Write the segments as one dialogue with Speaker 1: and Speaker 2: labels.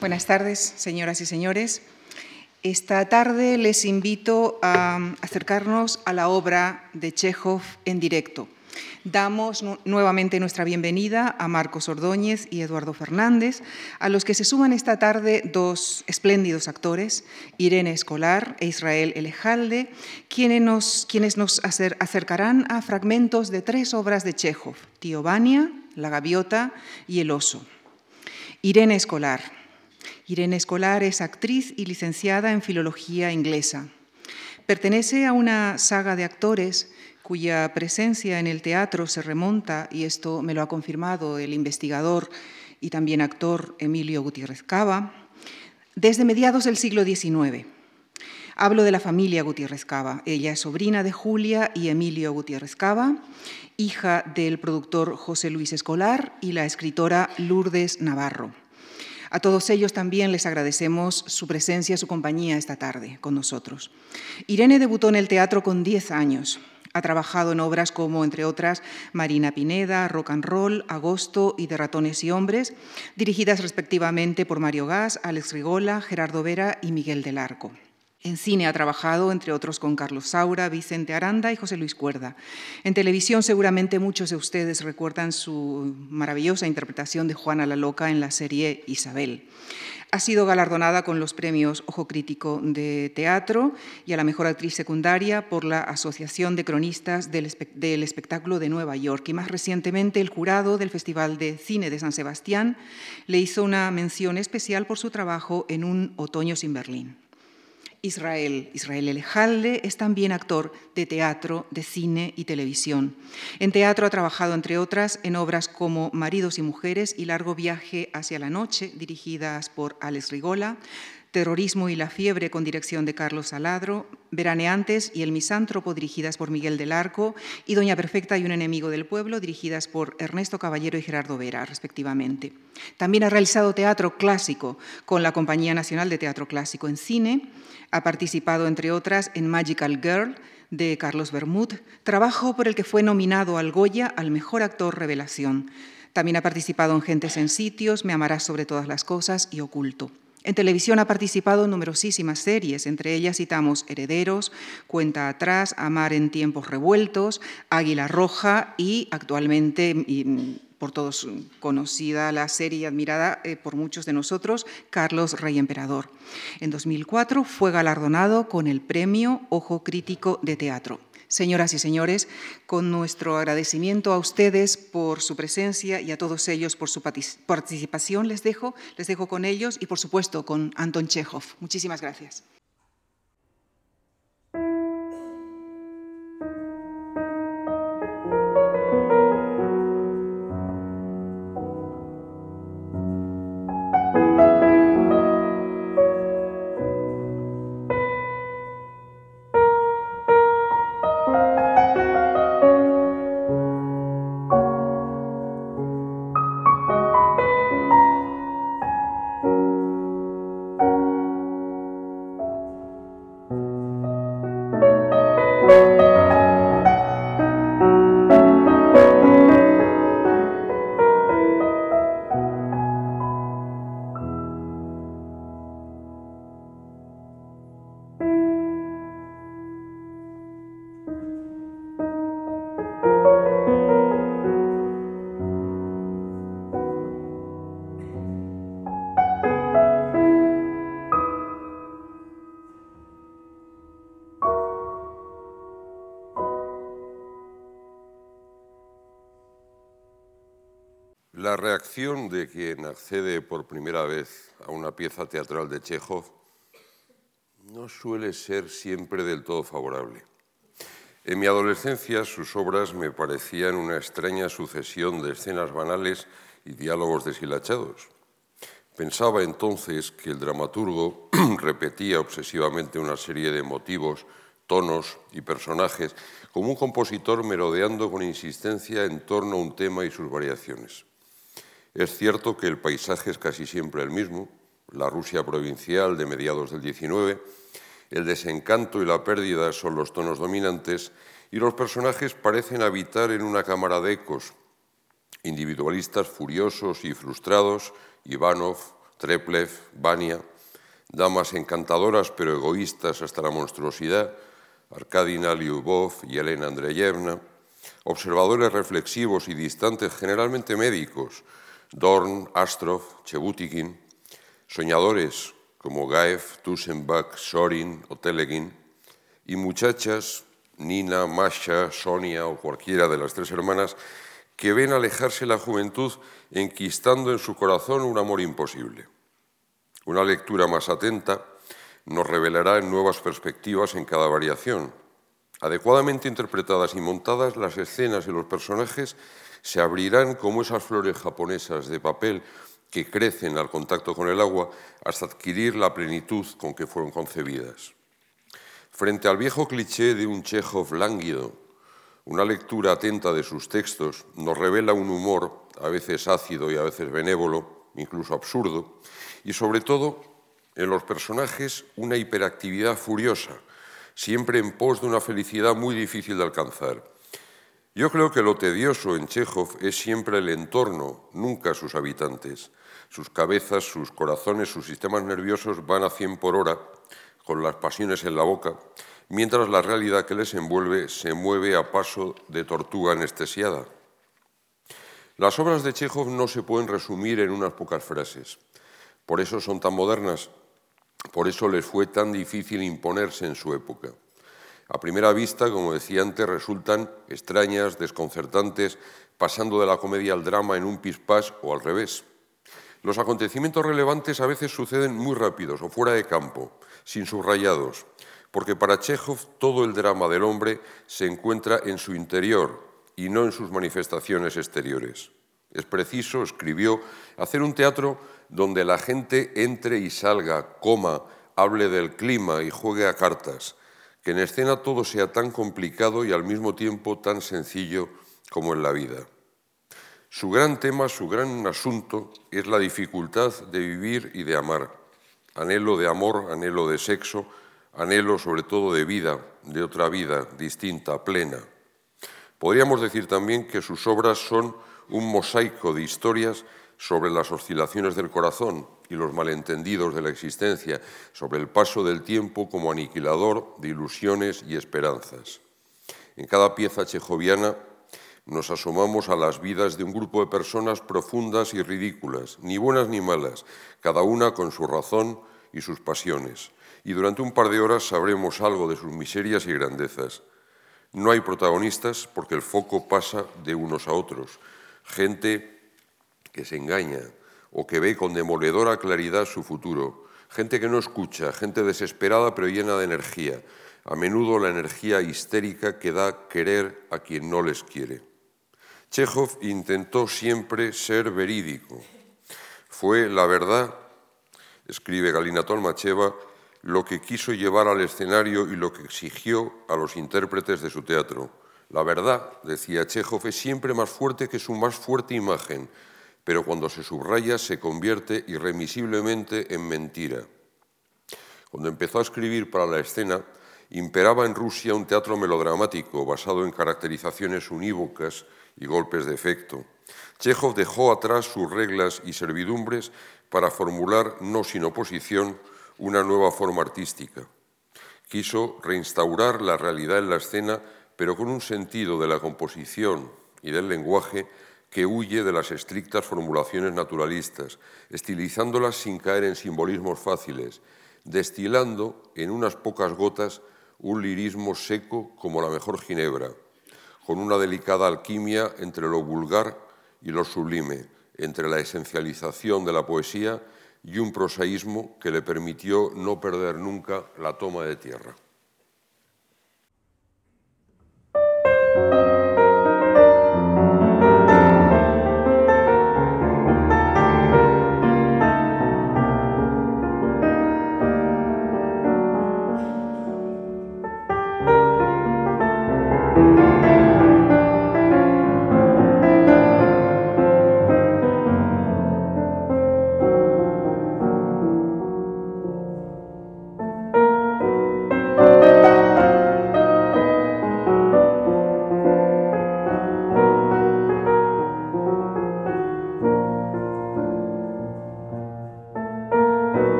Speaker 1: Buenas tardes, señoras y señores. Esta tarde les invito a acercarnos a la obra de Chekhov en directo. Damos nuevamente nuestra bienvenida a Marcos Ordóñez y Eduardo Fernández, a los que se suman esta tarde dos espléndidos actores, Irene Escolar e Israel Elejalde, quienes nos, quienes nos acercarán a fragmentos de tres obras de Chekhov, Tío Vania, La gaviota y El oso. Irene Escolar, Irene Escolar es actriz y licenciada en Filología Inglesa. Pertenece a una saga de actores cuya presencia en el teatro se remonta, y esto me lo ha confirmado el investigador y también actor Emilio Gutiérrez Cava, desde mediados del siglo XIX. Hablo de la familia Gutiérrez Cava. Ella es sobrina de Julia y Emilio Gutiérrez Cava, hija del productor José Luis Escolar y la escritora Lourdes Navarro. A todos ellos también les agradecemos su presencia, su compañía esta tarde con nosotros. Irene debutó en el teatro con 10 años. Ha trabajado en obras como, entre otras, Marina Pineda, Rock and Roll, Agosto y De Ratones y Hombres, dirigidas respectivamente por Mario Gas, Alex Rigola, Gerardo Vera y Miguel del Arco. En cine ha trabajado, entre otros, con Carlos Saura, Vicente Aranda y José Luis Cuerda. En televisión seguramente muchos de ustedes recuerdan su maravillosa interpretación de Juana la Loca en la serie Isabel. Ha sido galardonada con los premios Ojo Crítico de Teatro y a la Mejor Actriz Secundaria por la Asociación de Cronistas del, del, Espectáculo de Nueva York. Y más recientemente el jurado del Festival de Cine de San Sebastián le hizo una mención especial por su trabajo en Un Otoño sin Berlín. Israel. Israel Elejalde es también actor de teatro, de cine y televisión. En teatro ha trabajado, entre otras, en obras como Maridos y Mujeres y Largo Viaje hacia la Noche, dirigidas por Alex Rigola, Terrorismo y la fiebre con dirección de Carlos Saladro, Veraneantes y El misántropo dirigidas por Miguel del Arco y Doña Perfecta y un enemigo del pueblo dirigidas por Ernesto Caballero y Gerardo Vera, respectivamente. También ha realizado teatro clásico con la Compañía Nacional de Teatro Clásico en Cine, ha participado, entre otras, en Magical Girl de Carlos Bermud, trabajo por el que fue nominado al Goya al Mejor Actor Revelación. También ha participado en Gentes en Sitios, Me amarás sobre todas las cosas y Oculto. En televisión ha participado en numerosísimas series, entre ellas citamos Herederos, Cuenta atrás, Amar en tiempos revueltos, Águila Roja y actualmente por todos conocida la serie y admirada eh, por muchos de nosotros, Carlos Rey Emperador. En 2004 fue galardonado con el premio Ojo Crítico de Teatro. Señoras y señores, con nuestro agradecimiento a ustedes por su presencia y a todos ellos por su participación, les dejo, les dejo con ellos y por supuesto con Anton Chekhov. Muchísimas gracias.
Speaker 2: De quien accede por primera vez a una pieza teatral de Chekhov no suele ser siempre del todo favorable. En mi adolescencia sus obras me parecían una extraña sucesión de escenas banales y diálogos deshilachados. Pensaba entonces que el dramaturgo repetía obsesivamente una serie de motivos, tonos y personajes, como un compositor merodeando con insistencia en torno a un tema y sus variaciones. Es cierto que el paisaje es casi siempre el mismo, la Rusia provincial de mediados del XIX, el desencanto y la pérdida son los tonos dominantes y los personajes parecen habitar en una cámara de ecos, individualistas furiosos y frustrados, Ivanov, Treplev, Vania, damas encantadoras pero egoístas hasta la monstruosidad, Arkadina Lyubov y Elena Andreyevna, observadores reflexivos y distantes, generalmente médicos, Dorn, Astrov, Chebutikin, soñadores como Gaev, Tusenbach, Sorin o Telegin, y muchachas, Nina, Masha, Sonia o cualquiera de las tres hermanas, que ven alejarse la juventud enquistando en su corazón un amor imposible. Una lectura más atenta nos revelará nuevas perspectivas en cada variación. Adecuadamente interpretadas y montadas, las escenas y los personajes se abrirán como esas flores japonesas de papel que crecen al contacto con el agua hasta adquirir la plenitud con que fueron concebidas. Frente al viejo cliché de un Chekhov lánguido, una lectura atenta de sus textos nos revela un humor a veces ácido y a veces benévolo, incluso absurdo, y sobre todo en los personajes una hiperactividad furiosa, siempre en pos de una felicidad muy difícil de alcanzar. Yo creo que lo tedioso en Chekhov es siempre el entorno, nunca sus habitantes. Sus cabezas, sus corazones, sus sistemas nerviosos van a 100 por hora, con las pasiones en la boca, mientras la realidad que les envuelve se mueve a paso de tortuga anestesiada. Las obras de Chekhov no se pueden resumir en unas pocas frases. Por eso son tan modernas, por eso les fue tan difícil imponerse en su época. A primera vista, como decía antes, resultan extrañas, desconcertantes, pasando de la comedia al drama en un pispás o al revés. Los acontecimientos relevantes a veces suceden muy rápidos o fuera de campo, sin subrayados, porque para Chekhov todo el drama del hombre se encuentra en su interior y no en sus manifestaciones exteriores. Es preciso, escribió, hacer un teatro donde la gente entre y salga, coma, hable del clima y juegue a cartas, que en escena todo sea tan complicado y al mismo tiempo tan sencillo como en la vida. Su gran tema, su gran asunto es la dificultad de vivir y de amar. Anhelo de amor, anhelo de sexo, anhelo sobre todo de vida, de otra vida distinta, plena. Podríamos decir también que sus obras son un mosaico de historias sobre las oscilaciones del corazón y los malentendidos de la existencia, sobre el paso del tiempo como aniquilador de ilusiones y esperanzas. En cada pieza chejoviana nos asomamos a las vidas de un grupo de personas profundas y ridículas, ni buenas ni malas, cada una con su razón y sus pasiones. Y durante un par de horas sabremos algo de sus miserias y grandezas. No hay protagonistas porque el foco pasa de unos a otros. Gente que se engaña o que ve con demoledora claridad su futuro. Gente que no escucha, gente desesperada pero llena de energía. A menudo la energía histérica que da querer a quien no les quiere. Chekhov intentó siempre ser verídico. Fue la verdad, escribe Galina Tolmacheva, lo que quiso llevar al escenario y lo que exigió a los intérpretes de su teatro. La verdad, decía Chekhov, es siempre más fuerte que su más fuerte imagen, pero cuando se subraya se convierte irremisiblemente en mentira. Cuando empezó a escribir para la escena, imperaba en Rusia un teatro melodramático basado en caracterizaciones unívocas y golpes de efecto. Chekhov dejó atrás sus reglas y servidumbres para formular, no sin oposición, una nueva forma artística. Quiso reinstaurar la realidad en la escena, pero con un sentido de la composición y del lenguaje que huye de las estrictas formulaciones naturalistas, estilizándolas sin caer en simbolismos fáciles, destilando en unas pocas gotas un lirismo seco como la mejor ginebra, con una delicada alquimia entre lo vulgar y lo sublime, entre la esencialización de la poesía y un prosaísmo que le permitió no perder nunca la toma de tierra.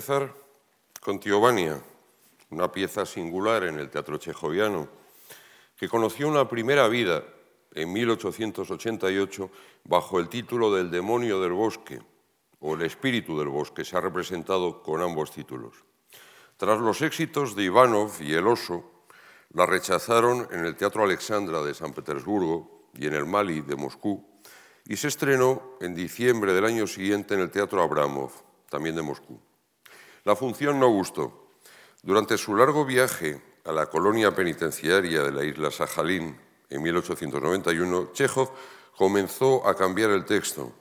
Speaker 2: Empezar con Tiovania, una pieza singular en el teatro chejoviano, que conoció una primera vida en 1888 bajo el título del demonio del bosque o el espíritu del bosque. Se ha representado con ambos títulos. Tras los éxitos de Ivanov y El oso, la rechazaron en el Teatro Alexandra de San Petersburgo y en el Mali de Moscú y se estrenó en diciembre del año siguiente en el Teatro Abramov, también de Moscú. La función no gustó. Durante su largo viaje a la colonia penitenciaria de la isla Sajalín en 1891, Chekhov comenzó a cambiar el texto,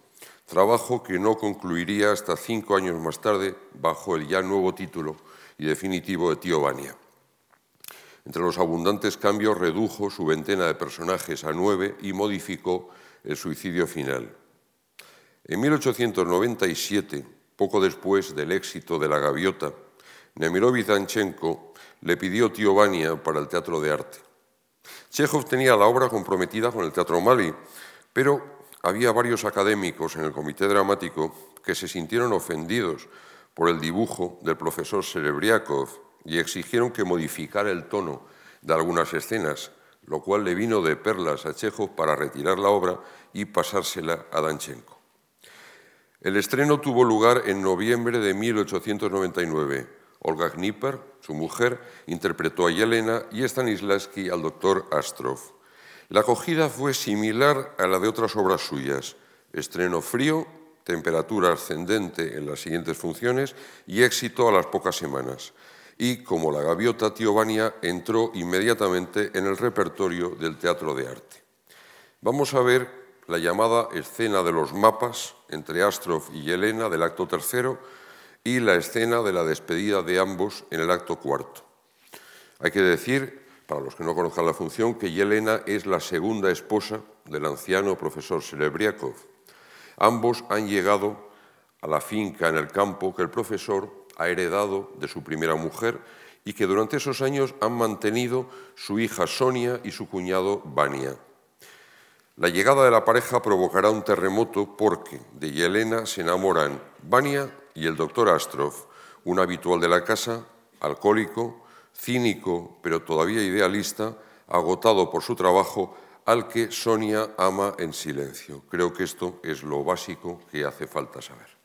Speaker 2: trabajo que no concluiría hasta cinco años más tarde bajo el ya nuevo título y definitivo de Tío Vania. Entre los abundantes cambios redujo su veintena de personajes a nueve y modificó el suicidio final. En 1897, poco después del éxito de La Gaviota, Nemirovich Danchenko le pidió Tío Vania para el teatro de arte. Chekhov tenía la obra comprometida con el Teatro Mali, pero había varios académicos en el comité dramático que se sintieron ofendidos por el dibujo del profesor Serebriakov y exigieron que modificara el tono de algunas escenas, lo cual le vino de perlas a Chekhov para retirar la obra y pasársela a Danchenko. El estreno tuvo lugar en noviembre de 1899. Olga Knipper, su mujer, interpretó a Yelena y Stanislavski al doctor Astrov. La acogida fue similar a la de otras obras suyas. Estreno frío, temperatura ascendente en las siguientes funciones y éxito a las pocas semanas. Y como la gaviota, Tiovania entró inmediatamente en el repertorio del teatro de arte. Vamos a ver la llamada escena de los mapas entre Astrov y Yelena del acto tercero y la escena de la despedida de ambos en el acto cuarto. Hay que decir, para los que no conozcan la función, que Yelena es la segunda esposa del anciano profesor Serebriakov. Ambos han llegado a la finca en el campo que el profesor ha heredado de su primera mujer y que durante esos años han mantenido su hija Sonia y su cuñado Vania. La llegada de la pareja provocará un terremoto porque de Yelena se enamoran Vania y el doctor Astrov, un habitual de la casa, alcohólico, cínico, pero todavía idealista, agotado por su trabajo, al que Sonia ama en silencio. Creo que esto es lo básico que hace falta saber.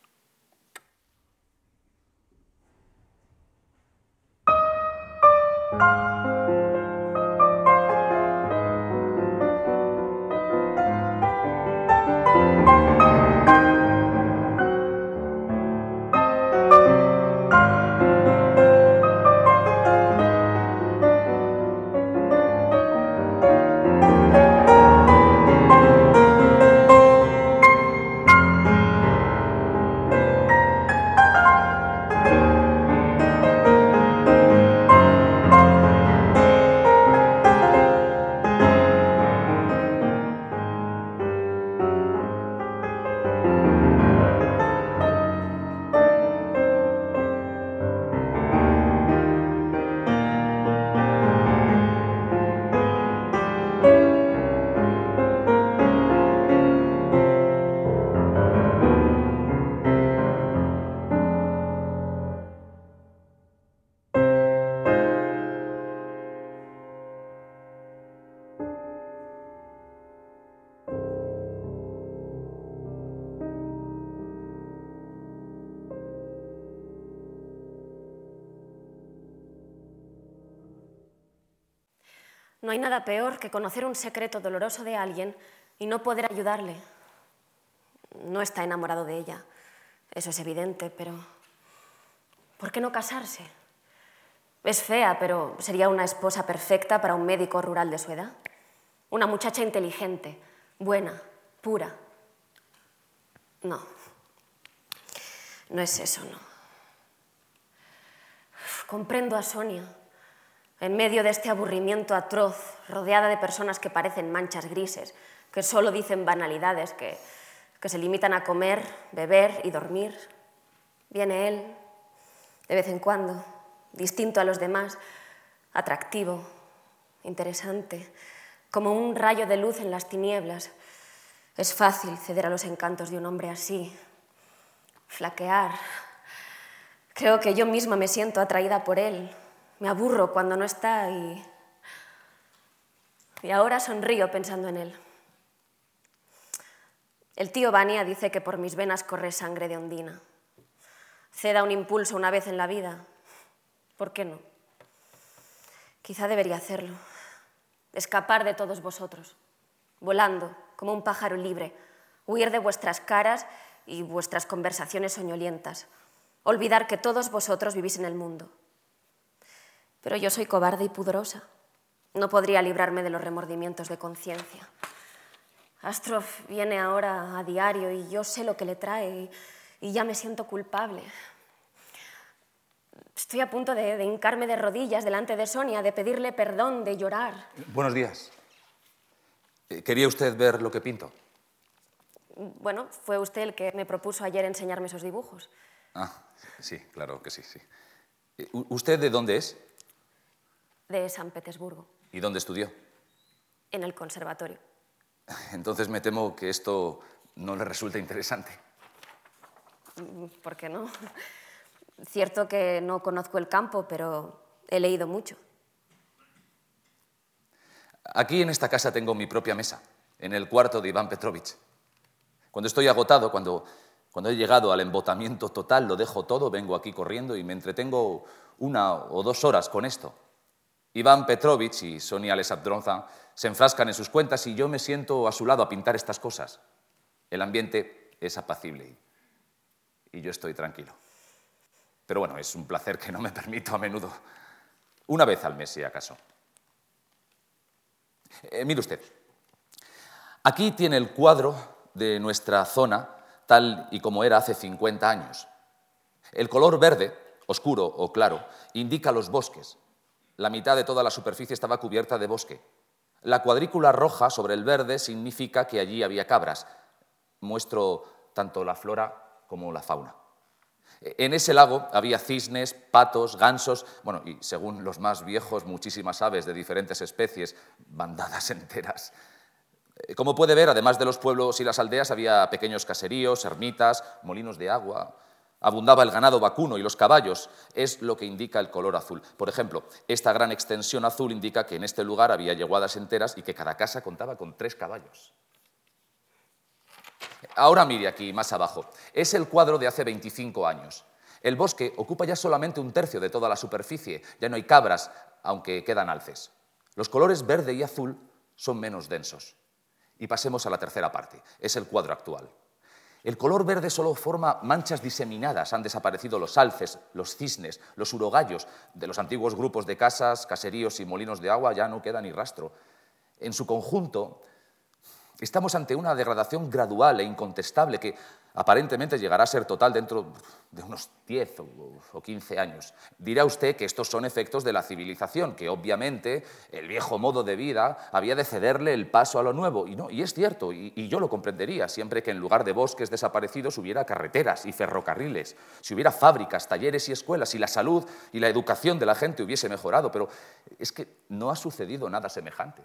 Speaker 3: No hay nada peor que conocer un secreto doloroso de alguien y no poder ayudarle. No está enamorado de ella, eso es evidente, pero ¿por qué no casarse? Es fea, pero sería una esposa perfecta para un médico rural de su edad. Una muchacha inteligente, buena, pura. No, no es eso, no. Comprendo a Sonia en medio de este aburrimiento atroz, rodeada de personas que parecen manchas grises, que solo dicen banalidades, que, que se limitan a comer, beber y dormir, viene él, de vez en cuando, distinto a los demás, atractivo, interesante, como un rayo de luz en las tinieblas. Es fácil ceder a los encantos de un hombre así, flaquear, Creo que yo misma me siento atraída por él. Me aburro cuando no está y... Y ahora sonrío pensando en él. El tío Vania dice que por mis venas corre sangre de ondina. Ceda un impulso una vez en la vida. ¿Por qué no? Quizá debería hacerlo. Escapar de todos vosotros, volando como un pájaro libre, huir de vuestras caras y vuestras conversaciones soñolientas, olvidar que todos vosotros vivís en el mundo. Pero yo soy cobarde y pudorosa. No podría librarme de los remordimientos de conciencia. Astrov viene ahora a diario y yo sé lo que le trae y, ya me siento culpable. Estoy a punto de, de, hincarme de rodillas delante de Sonia, de pedirle perdón, de llorar.
Speaker 4: Buenos días. Eh, ¿Quería usted ver lo que pinto?
Speaker 3: Bueno, fue usted el que me propuso ayer enseñarme esos dibujos.
Speaker 4: Ah, sí, claro que sí, sí. Eh, ¿Usted de dónde es?
Speaker 3: De San Petersburgo.
Speaker 4: ¿Y dónde estudió?
Speaker 3: En el conservatorio.
Speaker 4: Entonces me temo que esto no le resulta interesante.
Speaker 3: ¿Por qué no? Cierto que no conozco el campo, pero he leído mucho.
Speaker 4: Aquí en esta casa tengo mi propia mesa, en el cuarto de Iván Petrovich. Cuando estoy agotado, cuando, cuando he llegado al embotamiento total, lo dejo todo, vengo aquí corriendo y me entretengo una o dos horas con esto. Iván Petrovich y Sonia Alessandrovna se enfrascan en sus cuentas y yo me siento a su lado a pintar estas cosas. El ambiente es apacible y yo estoy tranquilo. Pero bueno, es un placer que no me permito a menudo. Una vez al mes, si acaso. Eh, mire usted, aquí tiene el cuadro de nuestra zona tal y como era hace 50 años. El color verde, oscuro o claro, indica los bosques. La mitad de toda la superficie estaba cubierta de bosque. La cuadrícula roja sobre el verde significa que allí había cabras. Muestro tanto la flora como la fauna. En ese lago había cisnes, patos, gansos, bueno, y según los más viejos, muchísimas aves de diferentes especies, bandadas enteras. Eh, como puede ver, además de los pueblos y las aldeas, había pequeños caseríos, ermitas, molinos de agua. Abundaba el ganado vacuno y los caballos, es lo que indica el color azul. Por ejemplo, esta gran extensión azul indica que en este lugar había yeguadas enteras y que cada casa contaba con tres caballos. Ahora mire aquí, más abajo. Es el cuadro de hace 25 años. El bosque ocupa ya solamente un tercio de toda la superficie. Ya no hay cabras, aunque quedan alces. Los colores verde y azul son menos densos. Y pasemos a la tercera parte. Es el cuadro actual. El color verde solo forma manchas diseminadas. Han desaparecido los alces, los cisnes, los urogallos. De los antiguos grupos de casas, caseríos y molinos de agua ya no queda ni rastro. En su conjunto, Estamos ante una degradación gradual e incontestable que aparentemente llegará a ser total dentro de unos 10 o 15 años. Dirá usted que estos son efectos de la civilización, que obviamente el viejo modo de vida había de cederle el paso a lo nuevo. Y, no, y es cierto, y, y yo lo comprendería, siempre que en lugar de bosques desaparecidos hubiera carreteras y ferrocarriles, si hubiera fábricas, talleres y escuelas, y la salud y la educación de la gente hubiese mejorado. Pero es que no ha sucedido nada semejante.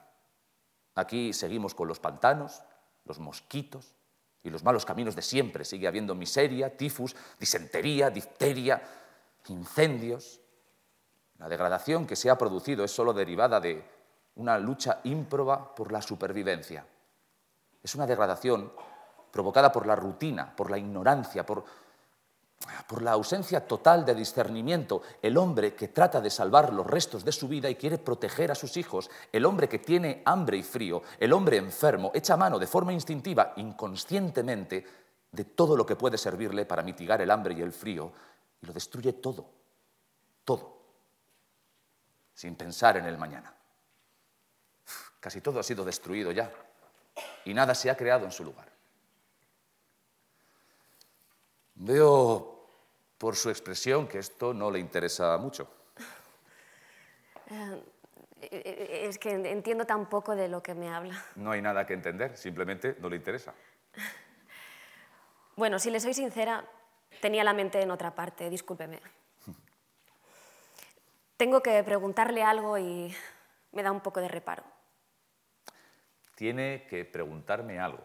Speaker 4: Aquí seguimos con los pantanos, los mosquitos y los malos caminos de siempre. Sigue habiendo miseria, tifus, disentería, difteria, incendios. La degradación que se ha producido es solo derivada de una lucha ímproba por la supervivencia. Es una degradación provocada por la rutina, por la ignorancia, por por la ausencia total de discernimiento, el hombre que trata de salvar los restos de su vida y quiere proteger a sus hijos, el hombre que tiene hambre y frío, el hombre enfermo, echa mano de forma instintiva, inconscientemente, de todo lo que puede servirle para mitigar el hambre y el frío, y lo destruye todo, todo, sin pensar en el mañana. Casi todo ha sido destruido ya, y nada se ha creado en su lugar. Veo por su expresión que esto no le interesa mucho.
Speaker 3: Eh, es que entiendo tan poco de lo que me habla.
Speaker 4: No hay nada que entender, simplemente no le interesa.
Speaker 3: Bueno, si le soy sincera, tenía la mente en otra parte, discúlpeme. Tengo que preguntarle algo y me da un poco de reparo.
Speaker 4: Tiene que preguntarme algo.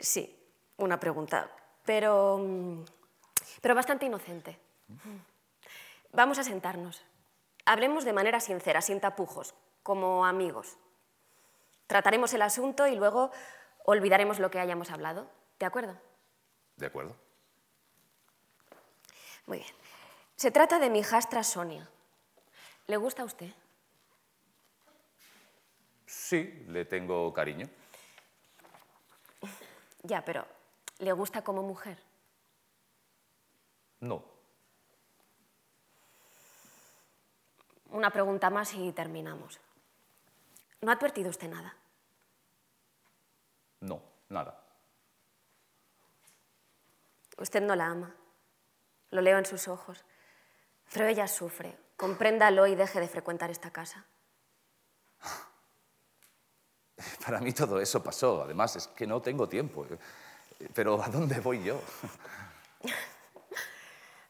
Speaker 3: Sí, una pregunta. Pero, mm, pero bastante inocente. Vamos a sentarnos. Hablemos de manera sincera, sin tapujos, como amigos. Trataremos el asunto y luego olvidaremos lo que hayamos hablado. ¿De acuerdo?
Speaker 4: De acuerdo.
Speaker 3: Muy bien. Se trata de mi hijastra Sonia. ¿Le gusta a usted?
Speaker 4: Sí, le tengo cariño.
Speaker 3: Ya, pero ¿le gusta como mujer?
Speaker 4: No.
Speaker 3: Una pregunta más y terminamos. ¿No ha advertido usted nada?
Speaker 4: No, nada.
Speaker 3: Usted no la ama. Lo leo en sus ojos. Pero ella sufre. Compréndalo y deje de frecuentar esta casa.
Speaker 4: Para mí todo eso pasó. Además, es que no tengo tiempo. Pero ¿a dónde voy yo?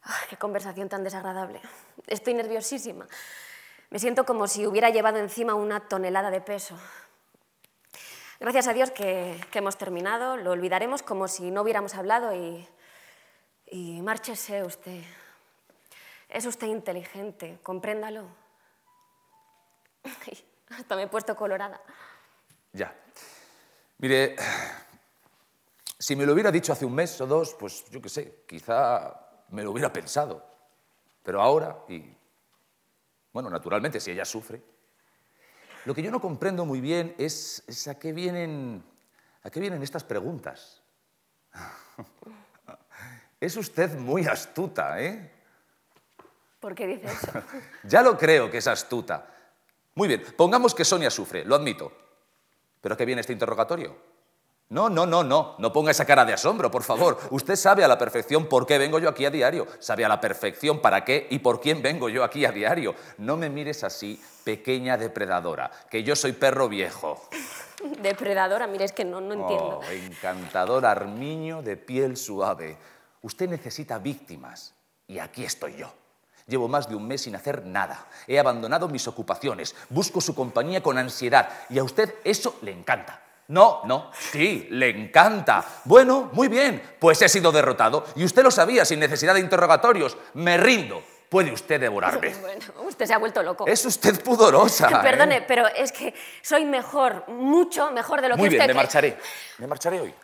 Speaker 3: Ay, qué conversación tan desagradable. Estoy nerviosísima. Me siento como si hubiera llevado encima una tonelada de peso. Gracias a Dios que, que hemos terminado. Lo olvidaremos como si no hubiéramos hablado y, y márchese usted. Es usted inteligente, compréndalo. Ay, hasta me he puesto colorada.
Speaker 4: Ya. Mire, si me lo hubiera dicho hace un mes o dos, pues yo qué sé, quizá me lo hubiera pensado. Pero ahora, y bueno, naturalmente, si ella sufre, lo que yo no comprendo muy bien es, es a, qué vienen, a qué vienen estas preguntas. Es usted muy astuta, ¿eh?
Speaker 3: ¿Por qué dice eso?
Speaker 4: Ya lo creo que es astuta. Muy bien, pongamos que Sonia sufre, lo admito. ¿Pero a qué viene este interrogatorio? No, no, no, no, no ponga esa cara de asombro, por favor. Usted sabe a la perfección por qué vengo yo aquí a diario, sabe a la perfección para qué y por quién vengo yo aquí a diario. No me mires así, pequeña depredadora, que yo soy perro viejo.
Speaker 3: Depredadora, mire, es que no, no entiendo.
Speaker 4: Oh, encantador armiño de piel suave. Usted necesita víctimas y aquí estoy yo. Llevo más de un mes sin hacer nada. He abandonado mis ocupaciones. Busco su compañía con ansiedad. Y a usted eso le encanta. No, no, sí, le encanta. Bueno, muy bien, pues he sido derrotado. Y usted lo sabía sin necesidad de interrogatorios. Me rindo. Puede usted devorarme.
Speaker 3: Bueno, usted se ha vuelto loco.
Speaker 4: Es usted pudorosa. ¿eh?
Speaker 3: Perdone, pero es que soy mejor, mucho mejor de lo
Speaker 4: Muy
Speaker 3: que
Speaker 4: bien,
Speaker 3: usted
Speaker 4: me
Speaker 3: cree.
Speaker 4: marcharé. Me marcharé hoy.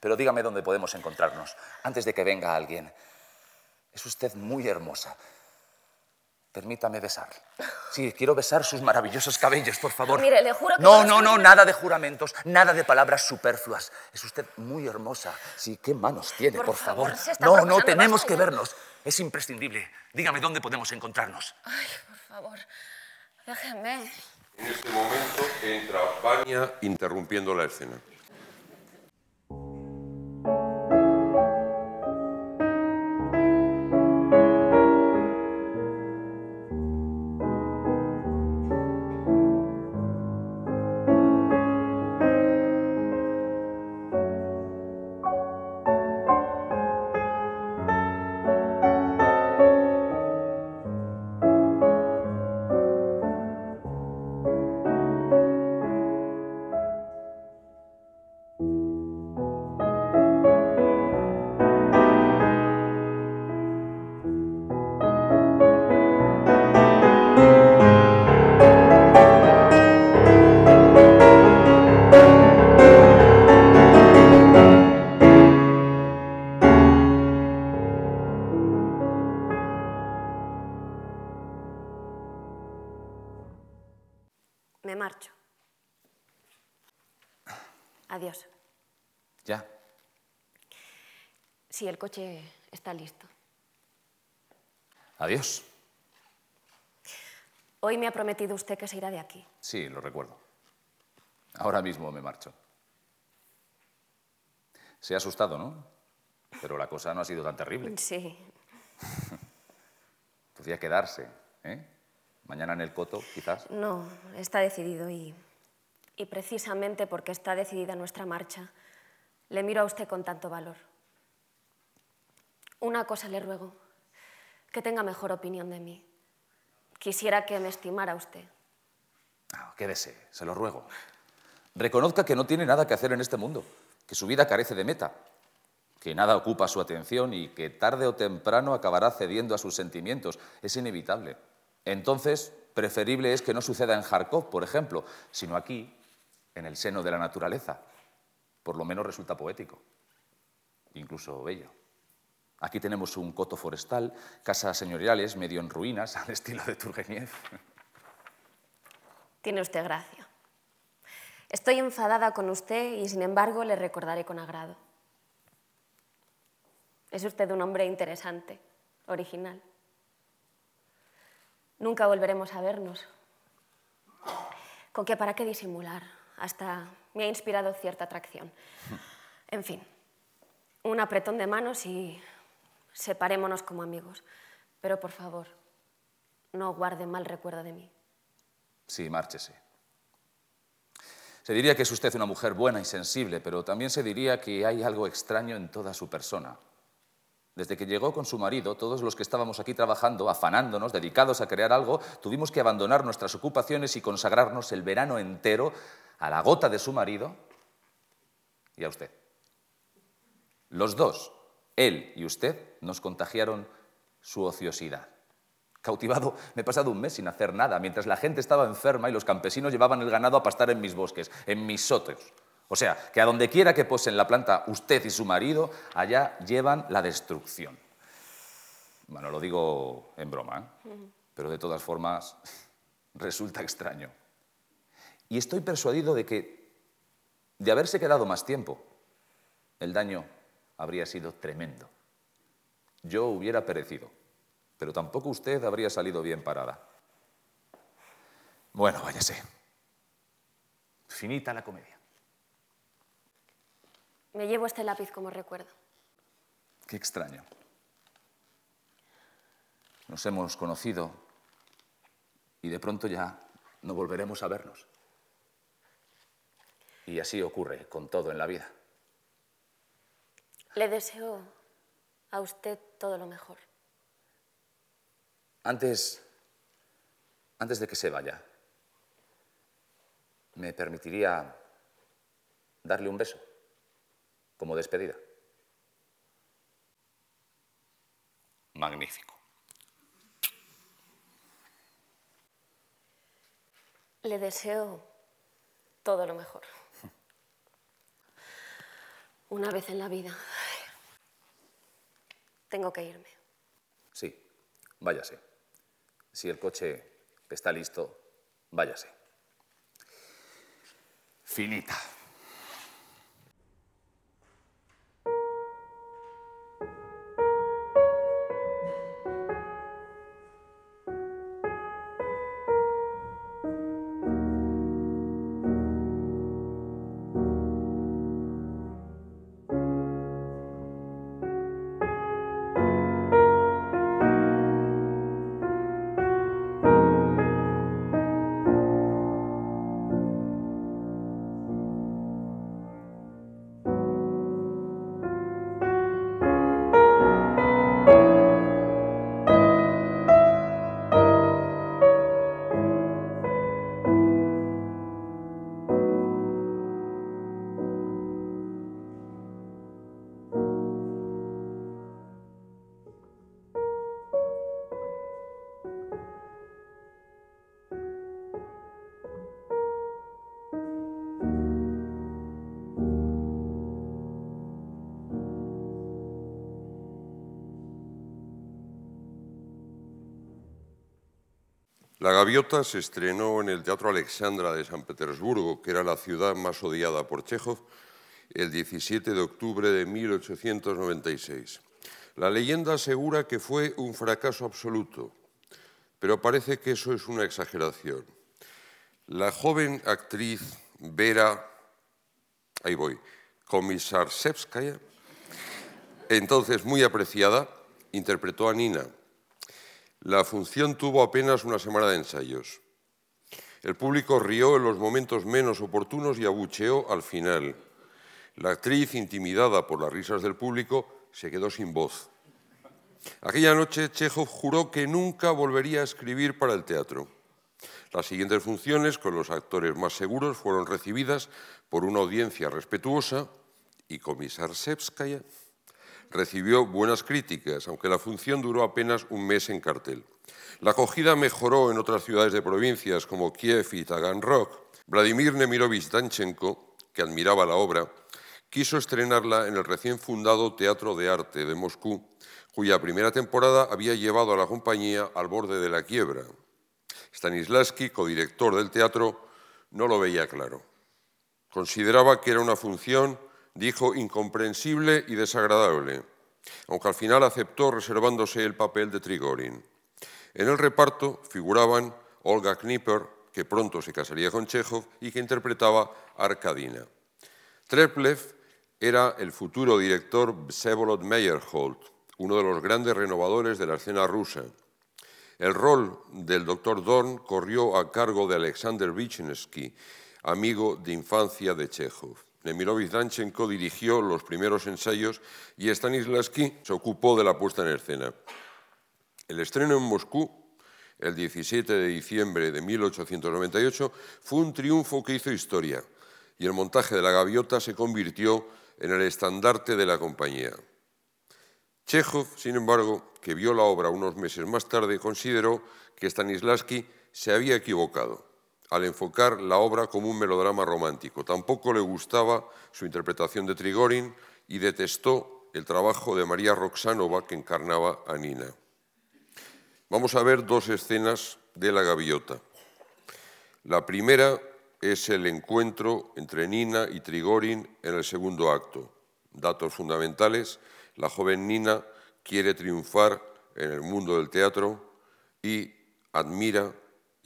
Speaker 4: Pero dígame dónde podemos encontrarnos antes de que venga alguien. Es usted muy hermosa. Permítame besar. Sí, quiero besar sus maravillosos cabellos, por favor.
Speaker 3: Mire, le juro que
Speaker 4: No,
Speaker 3: no
Speaker 4: no, nada de juramentos, nada de palabras superfluas. Es usted muy hermosa. Sí, qué manos tiene, por,
Speaker 3: Por favor,
Speaker 4: No, no, tenemos que vernos. Es imprescindible. Dígame dónde podemos encontrarnos.
Speaker 3: Ay, por favor, déjeme.
Speaker 2: En este momento entra Vania interrumpiendo la escena.
Speaker 3: El coche está listo.
Speaker 4: Adiós.
Speaker 3: Hoy me ha prometido usted que se irá de aquí.
Speaker 4: Sí, lo recuerdo. Ahora mismo me marcho. Se ha asustado, ¿no? Pero la cosa no ha sido tan terrible.
Speaker 3: Sí.
Speaker 4: Podría quedarse, ¿eh? Mañana en el coto, quizás.
Speaker 3: No, está decidido y, y precisamente porque está decidida nuestra marcha, le miro a usted con tanto valor. Una cosa le ruego, que tenga mejor opinión de mí. Quisiera que me estimara usted.
Speaker 4: Ah, quédese, se lo ruego. Reconozca que no tiene nada que hacer en este mundo, que su vida carece de meta. que nada ocupa su atención y que tarde o temprano acabará cediendo a sus sentimientos. Es inevitable. Entonces, preferible es que no suceda en Kharkov, por ejemplo, sino aquí, en el seno de la naturaleza. Por lo menos resulta poético, incluso bello. Aquí tenemos un coto forestal, casas señoriales medio en ruinas, al estilo de Turgeniev.
Speaker 3: Tiene usted gracia. Estoy enfadada con usted y sin embargo le recordaré con agrado. Es usted un hombre interesante, original. Nunca volveremos a vernos. ¿Con qué para qué disimular? Hasta me ha inspirado cierta atracción. En fin, un apretón de manos y separémonos como amigos. Pero por favor, no guarde mal recuerdo de mí.
Speaker 4: Sí, márchese. Se diría que es usted una mujer buena y sensible, pero también se diría que hay algo extraño en toda su persona. Desde que llegó con su marido, todos los que estábamos aquí trabajando, afanándonos, dedicados a crear algo, tuvimos que abandonar nuestras ocupaciones y consagrarnos el verano entero a la gota de su marido y a usted. Los dos, él y usted, nos contagiaron su ociosidad. Cautivado, me he pasado un mes sin hacer nada, mientras la gente estaba enferma y los campesinos llevaban el ganado a pastar en mis bosques, en mis sotos. O sea, que a donde quiera que posen la planta usted y su marido, allá llevan la destrucción. Bueno, lo digo en broma, ¿eh? pero de todas formas resulta extraño. Y estoy persuadido de que, de haberse quedado más tiempo, el daño habría sido tremendo. Yo hubiera perecido, pero tampoco usted habría salido bien parada. Bueno, váyase. Finita la comedia.
Speaker 3: Me llevo este lápiz como recuerdo.
Speaker 4: Qué extraño. Nos hemos conocido y de pronto ya no volveremos a vernos. Y así ocurre con todo en la vida.
Speaker 3: Le deseo a usted todo lo mejor.
Speaker 4: Antes, antes de que se vaya, ¿me permitiría darle un beso? como despedida. Magnífico.
Speaker 3: Le deseo todo lo mejor. Una vez en la vida. Tengo que irme.
Speaker 4: Sí, váyase. Si el coche está listo, váyase. Finita.
Speaker 2: La Gaviota se estrenó en el Teatro Alexandra de San Petersburgo, que era la ciudad más odiada por Chekhov, el 17 de octubre de 1896. La leyenda asegura que fue un fracaso absoluto, pero parece que eso es una exageración. La joven actriz Vera, ahí voy, Komisarsevskaya, entonces muy apreciada, interpretó a Nina, la función tuvo apenas una semana de ensayos. El público rió en los momentos menos oportunos y abucheó al final. La actriz, intimidada por las risas del público, se quedó sin voz. Aquella noche Chekhov juró que nunca volvería a escribir para el teatro. Las siguientes funciones, con los actores más seguros, fueron recibidas por una audiencia respetuosa y Komisar Recibió buenas críticas, aunque la función duró apenas un mes en cartel. La acogida mejoró en otras ciudades de provincias como Kiev y Taganrog. Vladimir Nemirovich Danchenko, que admiraba la obra, quiso estrenarla en el recién fundado Teatro de Arte de Moscú, cuya primera temporada había llevado a la compañía al borde de la quiebra. Stanislavski, codirector del teatro, no lo veía claro. Consideraba que era una función, dijo, incomprensible y desagradable, aunque al final aceptó reservándose el papel de Trigorin. En el reparto figuraban Olga Knipper, que pronto se casaría con Chekhov y que interpretaba Arkadina. Treplev era el futuro director Vsevolod Meyerhold, uno de los grandes renovadores de la escena rusa. El rol del doctor Dorn corrió a cargo de Alexander Vichnevsky, amigo de infancia de Chekhov. Nemirovich Danchenko dirigió los primeros ensayos y Stanislavski se ocupó de la puesta en escena. El estreno en Moscú, el 17 de diciembre de 1898, fue un triunfo que hizo historia y el montaje de la gaviota se convirtió en el estandarte de la compañía. Chekhov, sin embargo, que vio la obra unos meses más tarde, consideró que Stanislavski se había equivocado al enfocar la obra como un melodrama romántico. Tampoco le gustaba su interpretación de Trigorin y detestó el trabajo de María Roxanova que encarnaba a Nina. Vamos a ver dos escenas de La Gaviota. La primera es el encuentro entre Nina y Trigorin en el segundo acto. Datos fundamentales la joven Nina quiere triunfar en el mundo del teatro y admira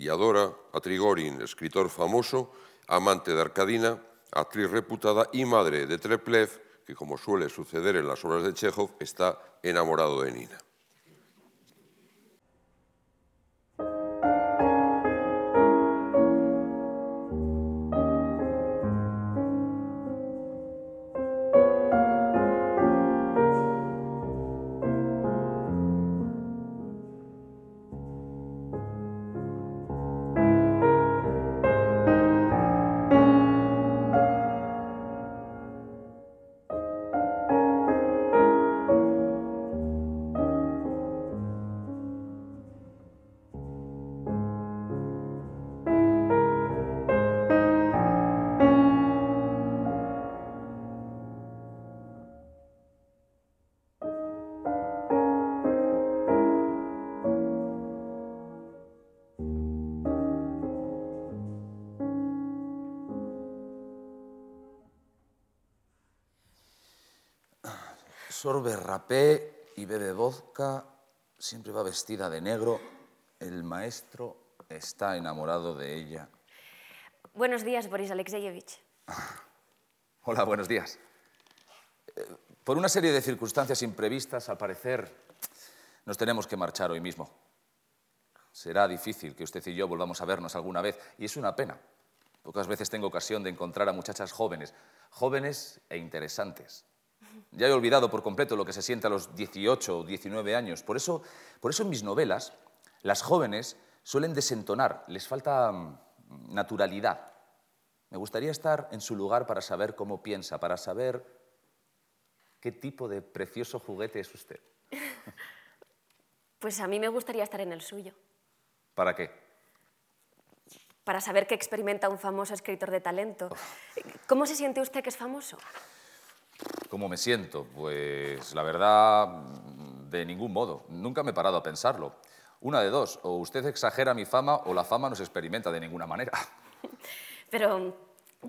Speaker 2: e adora a Trigorin, escritor famoso, amante de Arcadina, actriz reputada y madre de Treplev, que como suele suceder en las obras de Chekhov, está enamorado de Nina.
Speaker 4: Sorbe rapé y bebe vodka, siempre va vestida de negro. El maestro está enamorado de ella.
Speaker 3: Buenos días, Boris Alexeyevich.
Speaker 4: Hola, buenos días. Eh, por una serie de circunstancias imprevistas, al parecer, nos tenemos que marchar hoy mismo. Será difícil que usted y yo volvamos a vernos alguna vez, y es una pena. Pocas veces tengo ocasión de encontrar a muchachas jóvenes, jóvenes e interesantes. Ya he olvidado por completo lo que se siente a los 18 o 19 años. Por eso, por eso en mis novelas las jóvenes suelen desentonar, les falta mm, naturalidad. Me gustaría estar en su lugar para saber cómo piensa, para saber qué tipo de precioso juguete es usted.
Speaker 3: Pues a mí me gustaría estar en el suyo.
Speaker 4: ¿Para qué?
Speaker 3: Para saber qué experimenta un famoso escritor de talento. ¿Cómo se siente usted que es famoso?
Speaker 4: ¿Cómo me siento? Pues la verdad, de ningún modo. Nunca me he parado a pensarlo. Una de dos, o usted exagera mi fama o la fama no se experimenta de ninguna manera.
Speaker 3: Pero,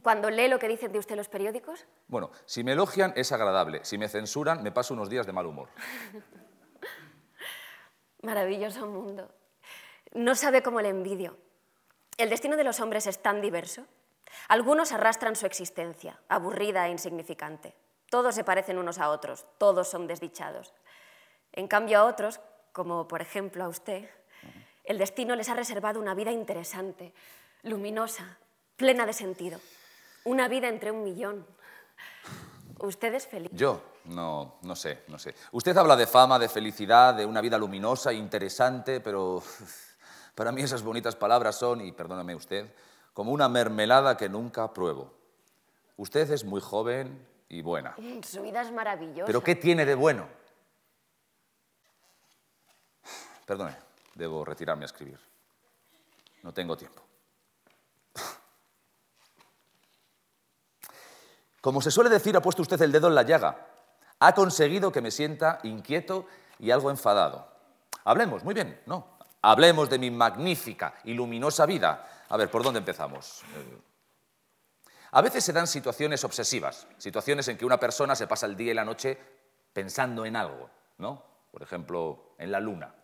Speaker 3: ¿cuando lee lo que dicen de usted los periódicos?
Speaker 4: Bueno, si me elogian es agradable, si me censuran me paso unos días de mal humor.
Speaker 3: Maravilloso mundo. No sabe cómo le envidio. El destino de los hombres es tan diverso. Algunos arrastran su existencia, aburrida e insignificante. Todos se parecen unos a otros, todos son desdichados. En cambio a otros, como por ejemplo a usted, el destino les ha reservado una vida interesante, luminosa, plena de sentido. Una vida entre un millón. ¿Usted es feliz?
Speaker 4: Yo, no, no sé, no sé. Usted habla de fama, de felicidad, de una vida luminosa, interesante, pero para mí esas bonitas palabras son, y perdóneme usted, como una mermelada que nunca pruebo. Usted es muy joven, y buena.
Speaker 3: Su vida es maravillosa.
Speaker 4: ¿Pero qué tiene de bueno? Perdone, debo retirarme a escribir. No tengo tiempo. Como se suele decir, ha puesto usted el dedo en la llaga. Ha conseguido que me sienta inquieto y algo enfadado. Hablemos, muy bien, ¿no? Hablemos de mi magnífica y luminosa vida. A ver, ¿por dónde empezamos? Eh, a veces se dan situaciones obsesivas, situaciones en que una persona se pasa el día y la noche pensando en algo, ¿no? Por ejemplo, en la luna.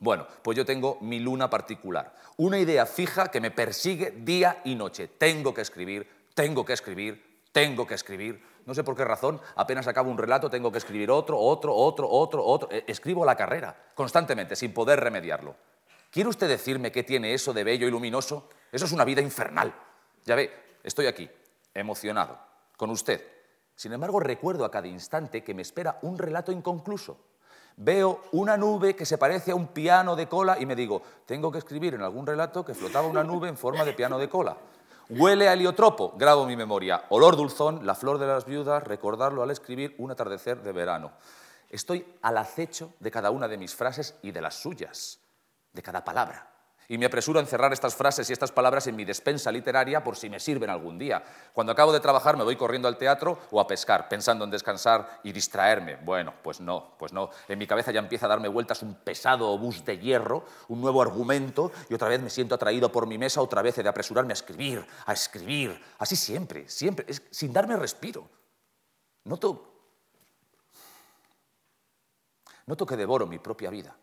Speaker 4: Bueno, pues yo tengo mi luna particular, una idea fija que me persigue día y noche. Tengo que escribir, tengo que escribir, tengo que escribir. No sé por qué razón, apenas acabo un relato, tengo que escribir otro, otro, otro, otro, otro. E, escribo la carrera, constantemente, sin poder remediarlo. ¿Quiere usted decirme qué tiene eso de bello y luminoso? Eso es una vida infernal. Ya ve, estoy aquí, emocionado, con usted. Sin embargo, recuerdo a cada instante que me espera un relato inconcluso. Veo una nube que se parece a un piano de cola y me digo, tengo que escribir en algún relato que flotaba una nube en forma de piano de cola. Huele a heliotropo, grabo mi memoria. Olor dulzón, la flor de las viudas, recordarlo al escribir un atardecer de verano. Estoy al acecho de cada una de mis frases y de las suyas, de cada palabra. Y me apresuro a encerrar estas frases y estas palabras en mi despensa literaria por si me sirven algún día. Cuando acabo de trabajar me voy corriendo al teatro o a pescar, pensando en descansar y distraerme. Bueno, pues no, pues no. En mi cabeza ya empieza a darme vueltas un pesado obús de hierro, un nuevo argumento, y otra vez me siento atraído por mi mesa, otra vez he de apresurarme a escribir, a escribir. Así siempre, siempre, sin darme respiro. Noto, noto que devoro mi propia vida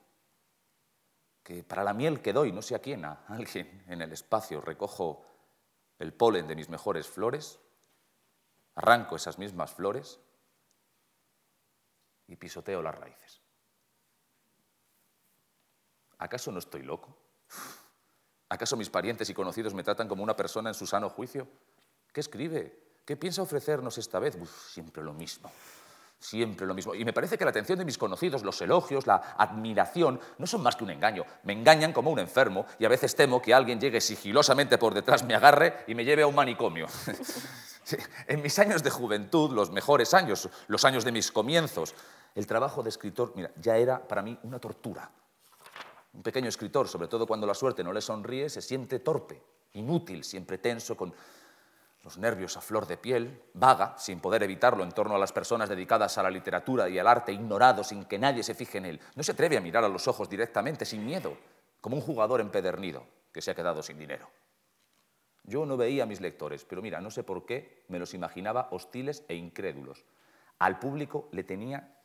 Speaker 4: que para la miel que doy, no sé a quién, a alguien en el espacio, recojo el polen de mis mejores flores, arranco esas mismas flores y pisoteo las raíces. ¿Acaso no estoy loco? ¿Acaso mis parientes y conocidos me tratan como una persona en su sano juicio? ¿Qué escribe? ¿Qué piensa ofrecernos esta vez? siempre lo mismo. Siempre lo mismo. Y me parece que la atención de mis conocidos, los elogios, la admiración, no son más que un engaño. Me engañan como un enfermo y a veces temo que alguien llegue sigilosamente por detrás, me agarre y me lleve a un manicomio. En mis años de juventud, los mejores años, los años de mis comienzos, el trabajo de escritor, mira, ya era para mí una tortura. Un pequeño escritor, sobre todo cuando la suerte no le sonríe, se siente torpe, inútil, siempre tenso, con los nervios a flor de piel, vaga, sin poder evitarlo en torno a las personas dedicadas a la literatura y al arte, ignorado, sin que nadie se fije en él. No se atreve a mirar a los ojos directamente, sin miedo, como un jugador empedernido que se ha quedado sin dinero. Yo no veía a mis lectores, pero mira, no sé por qué me los imaginaba hostiles e incrédulos. Al público le tenía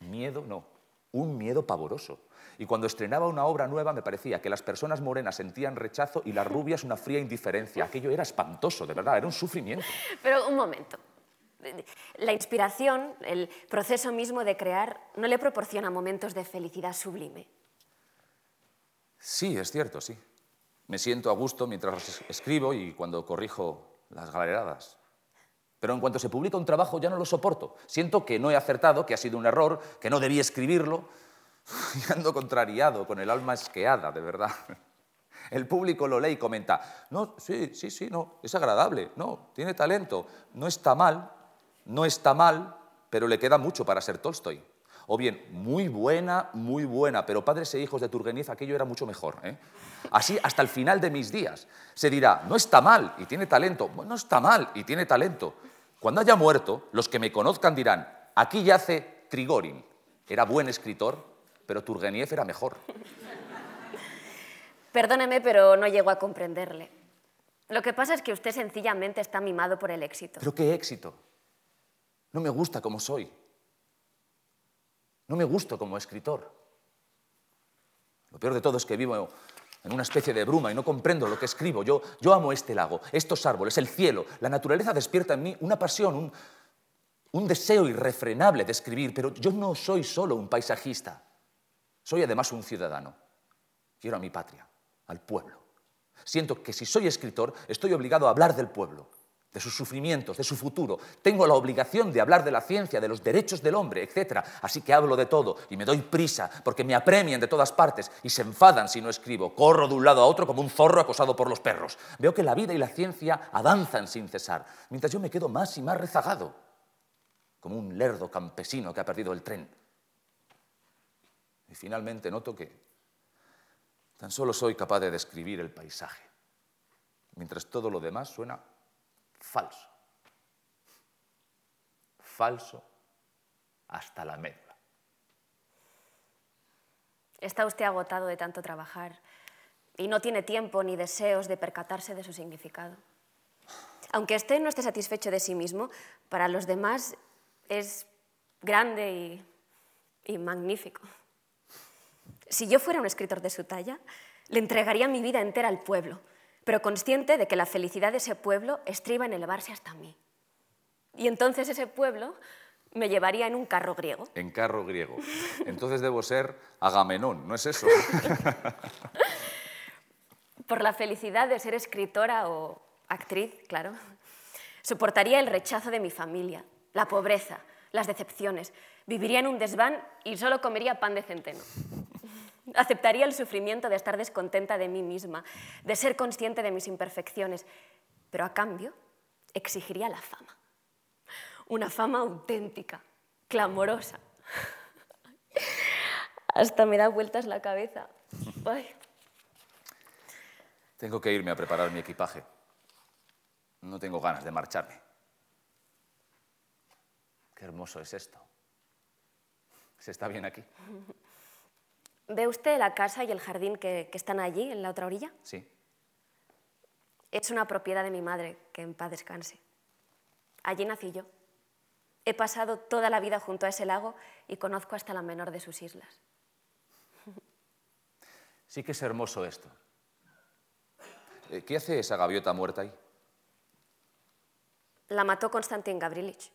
Speaker 4: miedo, no, un miedo pavoroso. Y cuando estrenaba una obra nueva me parecía que las personas morenas sentían rechazo y las rubias una fría indiferencia. Aquello era espantoso, de verdad, era un sufrimiento.
Speaker 3: Pero un momento. La inspiración, el proceso mismo de crear, no le proporciona momentos de felicidad sublime.
Speaker 4: Sí, es cierto, sí. Me siento a gusto mientras escribo y cuando corrijo las galeradas. Pero en cuanto se publica un trabajo ya no lo soporto. Siento que no he acertado, que ha sido un error, que no debí escribirlo. Y ando contrariado, con el alma esqueada, de verdad. El público lo lee y comenta, no, sí, sí, sí, no, es agradable, no, tiene talento, no está mal, no está mal, pero le queda mucho para ser Tolstoy. O bien, muy buena, muy buena, pero Padres e Hijos de Turgeniev aquello era mucho mejor. ¿eh? Así hasta el final de mis días. Se dirá, no está mal y tiene talento, no está mal y tiene talento. Cuando haya muerto, los que me conozcan dirán, aquí yace Trigorin, era buen escritor, pero Turgeniev era mejor.
Speaker 3: Perdóneme, pero no llego a comprenderle. Lo que pasa es que usted sencillamente está mimado por el éxito.
Speaker 4: ¿Pero qué éxito? No me gusta como soy. No me gusto como escritor. Lo peor de todo es que vivo en una especie de bruma y no comprendo lo que escribo. Yo, yo amo este lago, estos árboles, el cielo. La naturaleza despierta en mí una pasión, un, un deseo irrefrenable de escribir, pero yo no soy solo un paisajista. Soy además un ciudadano. Quiero a mi patria, al pueblo. Siento que si soy escritor estoy obligado a hablar del pueblo, de sus sufrimientos, de su futuro. Tengo la obligación de hablar de la ciencia, de los derechos del hombre, etc. Así que hablo de todo y me doy prisa porque me apremian de todas partes y se enfadan si no escribo. Corro de un lado a otro como un zorro acosado por los perros. Veo que la vida y la ciencia avanzan sin cesar, mientras yo me quedo más y más rezagado. como un lerdo campesino que ha perdido el tren. Y finalmente noto que tan solo soy capaz de describir el paisaje, mientras todo lo demás suena falso. Falso hasta la médula.
Speaker 3: Está usted agotado de tanto trabajar y no tiene tiempo ni deseos de percatarse de su significado. Aunque usted no esté satisfecho de sí mismo, para los demás es grande y, y magnífico. Si yo fuera un escritor de su talla, le entregaría mi vida entera al pueblo, pero consciente de que la felicidad de ese pueblo estriba en elevarse hasta mí. Y entonces ese pueblo me llevaría en un carro griego.
Speaker 4: En carro griego. Entonces debo ser Agamenón, ¿no es eso?
Speaker 3: Por la felicidad de ser escritora o actriz, claro. Soportaría el rechazo de mi familia, la pobreza, las decepciones. Viviría en un desván y solo comería pan de centeno. Aceptaría el sufrimiento de estar descontenta de mí misma, de ser consciente de mis imperfecciones, pero a cambio exigiría la fama una fama auténtica, clamorosa. Hasta me da vueltas la cabeza.
Speaker 4: Tengo que irme a preparar mi equipaje. No tengo ganas de marcharme. Qué hermoso es esto. Se está bien aquí.
Speaker 3: ¿Ve usted la casa y el jardín que, que están allí, en la otra orilla?
Speaker 4: Sí.
Speaker 3: Es una propiedad de mi madre, que en paz descanse. Allí nací yo. He pasado toda la vida junto a ese lago y conozco hasta la menor de sus islas.
Speaker 4: Sí que es hermoso esto. Eh, ¿Qué hace esa gaviota muerta ahí?
Speaker 3: La mató Konstantin Gavrilich.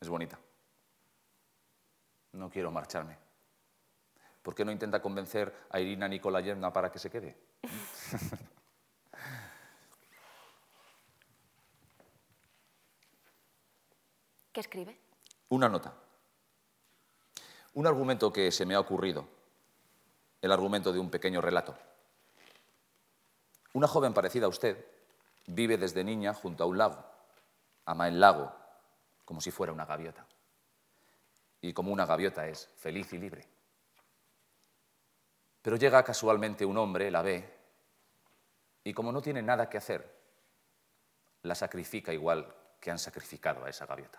Speaker 4: Es bonita. No quiero marcharme. ¿Por qué no intenta convencer a Irina Nikolayevna para que se quede?
Speaker 3: ¿Qué escribe?
Speaker 4: Una nota. Un argumento que se me ha ocurrido. El argumento de un pequeño relato. Una joven parecida a usted vive desde niña junto a un lago. Ama el lago como si fuera una gaviota. Y como una gaviota es feliz y libre. Pero llega casualmente un hombre, la ve, y como no tiene nada que hacer, la sacrifica igual que han sacrificado a esa gaviota.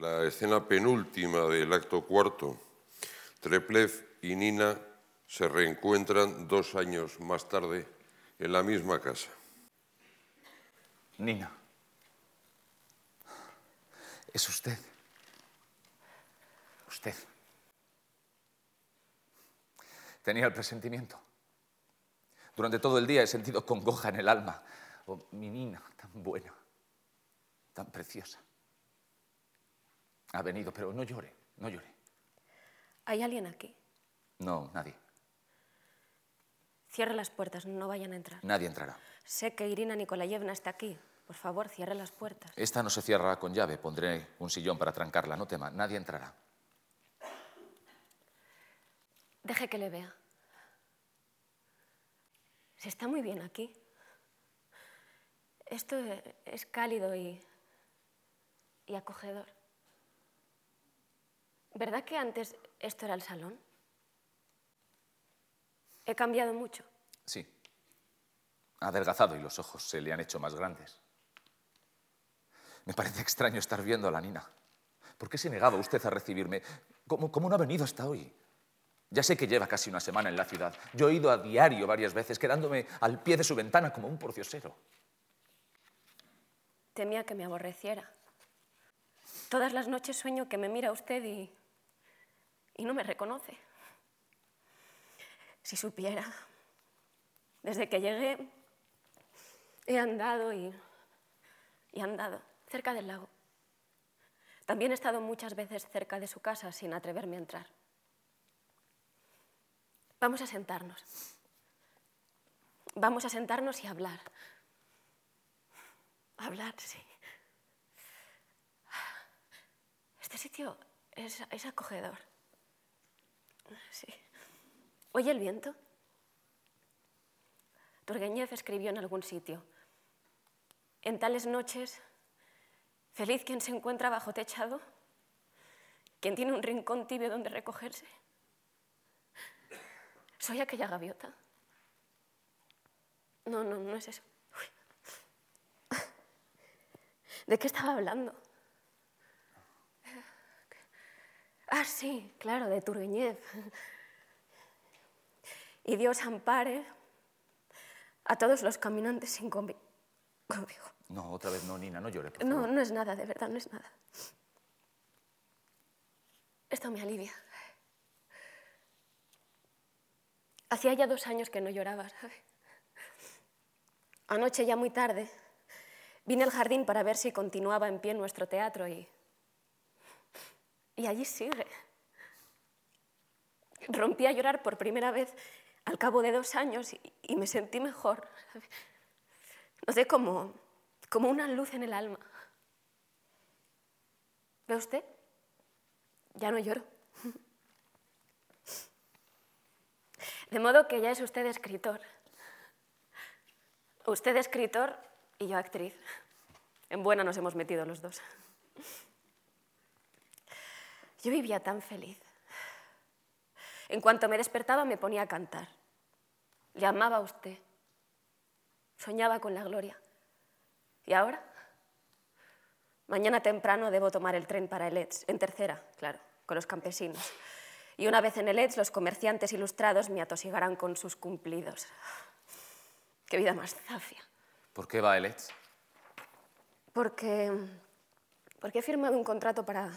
Speaker 2: La escena penúltima del acto cuarto. Treplev y Nina se reencuentran dos años más tarde en la misma casa.
Speaker 4: Nina, es usted. Usted. Tenía el presentimiento. Durante todo el día he sentido congoja en el alma. Oh, mi Nina, tan buena, tan preciosa. Ha venido, pero no llore, no llore.
Speaker 3: ¿Hay alguien aquí?
Speaker 4: No, nadie.
Speaker 3: Cierre las puertas, no vayan a entrar.
Speaker 4: Nadie entrará.
Speaker 3: Sé que Irina Nikolayevna está aquí. Por favor, cierre las puertas.
Speaker 4: Esta no se cierra con llave. Pondré un sillón para trancarla. No tema, nadie entrará.
Speaker 3: Deje que le vea. Se está muy bien aquí. Esto es cálido y, y acogedor. ¿Verdad que antes esto era el salón? He cambiado mucho.
Speaker 4: Sí. Ha adelgazado y los ojos se le han hecho más grandes. Me parece extraño estar viendo a la Nina. ¿Por qué se negaba usted a recibirme? ¿Cómo, cómo no ha venido hasta hoy? Ya sé que lleva casi una semana en la ciudad. Yo he ido a diario varias veces, quedándome al pie de su ventana como un porciosero.
Speaker 3: Temía que me aborreciera. Todas las noches sueño que me mira usted y, y no me reconoce. Si supiera, desde que llegué he andado y, y andado cerca del lago. También he estado muchas veces cerca de su casa sin atreverme a entrar. Vamos a sentarnos. Vamos a sentarnos y hablar. Hablar, sí. Este sitio es, es acogedor. Sí. ¿Oye el viento? Turgenev escribió en algún sitio, en tales noches, feliz quien se encuentra bajo techado, quien tiene un rincón tibio donde recogerse. ¿Soy aquella gaviota? No, no, no es eso. ¿De qué estaba hablando? Ah, sí, claro, de Turgenev y Dios ampare a todos los caminantes sin conmigo.
Speaker 4: No, otra vez no, Nina, no llore. Por
Speaker 3: no, no es nada, de verdad, no es nada. Esto me alivia. Hacía ya dos años que no lloraba, ¿sabe? Anoche, ya muy tarde, vine al jardín para ver si continuaba en pie nuestro teatro y. y allí sigue. Rompí a llorar por primera vez al cabo de dos años y, me sentí mejor. No sé, como, como una luz en el alma. ¿Ve usted? Ya no lloro. De modo que ya es usted escritor. Usted escritor y yo actriz. En buena nos hemos metido los dos. Yo vivía tan feliz. En cuanto me despertaba me ponía a cantar. Le amaba a usted. Soñaba con la gloria. ¿Y ahora? Mañana temprano debo tomar el tren para el ETS, en tercera, claro, con los campesinos. Y una vez en el ETS, los comerciantes ilustrados me atosigarán con sus cumplidos. ¡Qué vida más zafia!
Speaker 4: ¿Por qué va el ETS?
Speaker 3: Porque, porque he firmado un contrato para,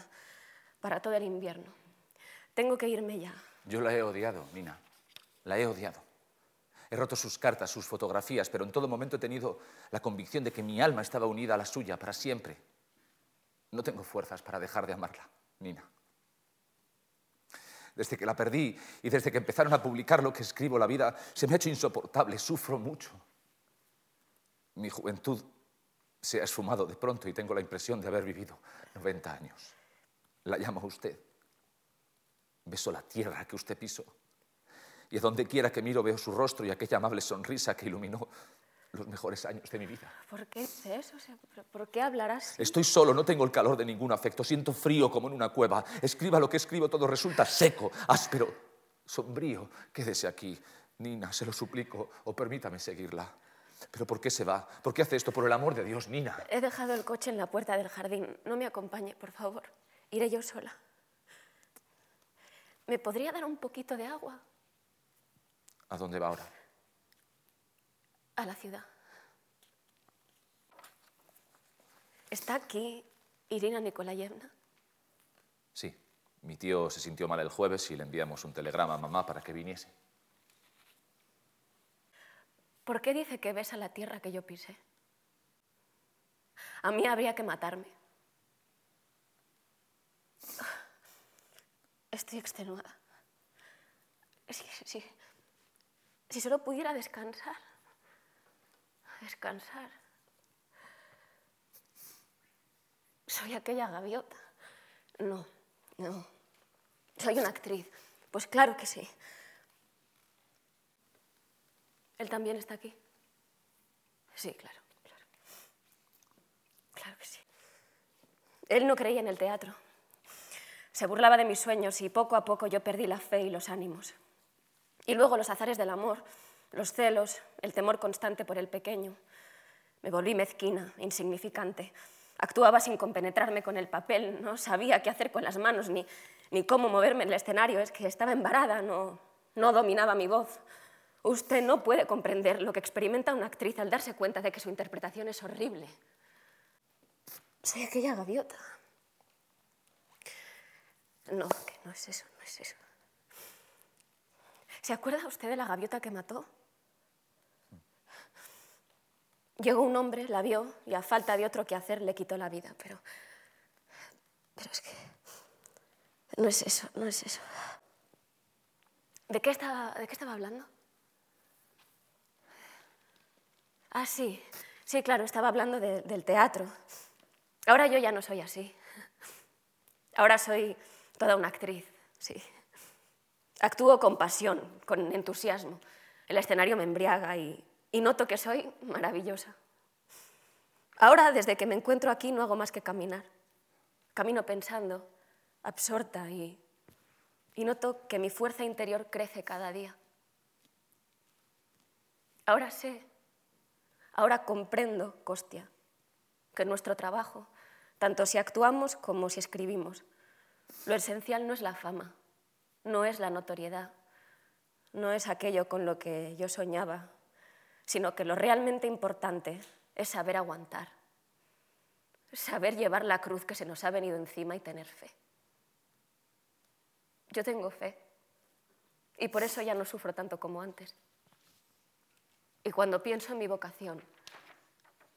Speaker 3: para todo el invierno. Tengo que irme ya.
Speaker 4: Yo la he odiado, Nina. La he odiado. He roto sus cartas, sus fotografías, pero en todo momento he tenido la convicción de que mi alma estaba unida a la suya para siempre. No tengo fuerzas para dejar de amarla, Nina. Desde que la perdí y desde que empezaron a publicar lo que escribo, la vida se me ha hecho insoportable, sufro mucho. Mi juventud se ha esfumado de pronto y tengo la impresión de haber vivido 90 años. La llamo a usted Beso la tierra que usted pisó. Y a donde quiera que miro veo su rostro y aquella amable sonrisa que iluminó los mejores años de mi vida.
Speaker 3: ¿Por qué eso? ¿Por qué hablarás?
Speaker 4: Estoy solo, no tengo el calor de ningún afecto, siento frío como en una cueva. Escriba lo que escribo, todo resulta seco, áspero, sombrío. Quédese aquí, Nina, se lo suplico, o permítame seguirla. ¿Pero por qué se va? ¿Por qué hace esto? Por el amor de Dios, Nina.
Speaker 3: He dejado el coche en la puerta del jardín. No me acompañe, por favor. Iré yo sola. ¿Me podría dar un poquito de agua?
Speaker 4: ¿A dónde va ahora?
Speaker 3: A la ciudad. ¿Está aquí Irina Nikolayevna?
Speaker 4: Sí. Mi tío se sintió mal el jueves y le enviamos un telegrama a mamá para que viniese.
Speaker 3: ¿Por qué dice que besa la tierra que yo pise? A mí habría que matarme. Estoy extenuada. Si solo pudiera descansar. Descansar. Soy aquella gaviota. No, no. Soy una actriz. Pues claro que sí. ¿Él también está aquí? Sí, claro, claro. Claro que sí. Él no creía en el teatro. Se burlaba de mis sueños y poco a poco yo perdí la fe y los ánimos. Y luego los azares del amor, los celos, el temor constante por el pequeño. Me volví mezquina, insignificante. Actuaba sin compenetrarme con el papel, no sabía qué hacer con las manos ni, ni cómo moverme en el escenario. Es que estaba embarada, no, no dominaba mi voz. Usted no puede comprender lo que experimenta una actriz al darse cuenta de que su interpretación es horrible. Soy aquella gaviota. No, que no es eso, no es eso. ¿Se acuerda usted de la gaviota que mató? Llegó un hombre, la vio y a falta de otro que hacer le quitó la vida, pero... Pero es que... No es eso, no es eso. ¿De qué estaba, de qué estaba hablando? Ah, sí, sí, claro, estaba hablando del teatro. Ahora yo ya no soy así. Ahora soy toda una actriz, sí. Actúo con pasión, con entusiasmo. El escenario me embriaga y, noto que soy maravillosa. Ahora, desde que me encuentro aquí, no hago más que caminar. Camino pensando, absorta y noto que mi fuerza interior crece cada día. Ahora sé, ahora comprendo, Costia, que nuestro trabajo, tanto si actuamos como si escribimos, lo esencial no es la fama, no es la notoriedad, no es aquello con lo que yo soñaba sino que lo realmente importante es saber aguantar, saber llevar la cruz que se nos ha venido encima y tener fe. Yo tengo fe y por eso ya no sufro tanto como antes. Y cuando pienso en mi vocación,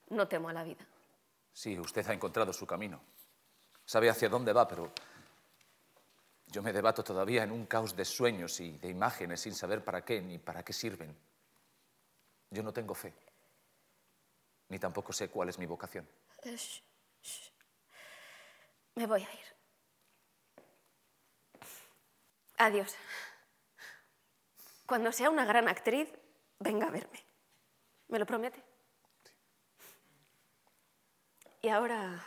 Speaker 3: no temo a la vida.
Speaker 4: Sí, usted ha encontrado su camino. Sabe hacia dónde va, pero yo me debato todavía en un caos de sueños y de imágenes sin saber para qué ni para qué sirven. Yo no tengo fe, ni tampoco sé cuál es mi vocación.
Speaker 3: Me voy a ir. Adiós. Cuando sea una gran actriz, venga a verme. ¿Me lo promete? Y ahora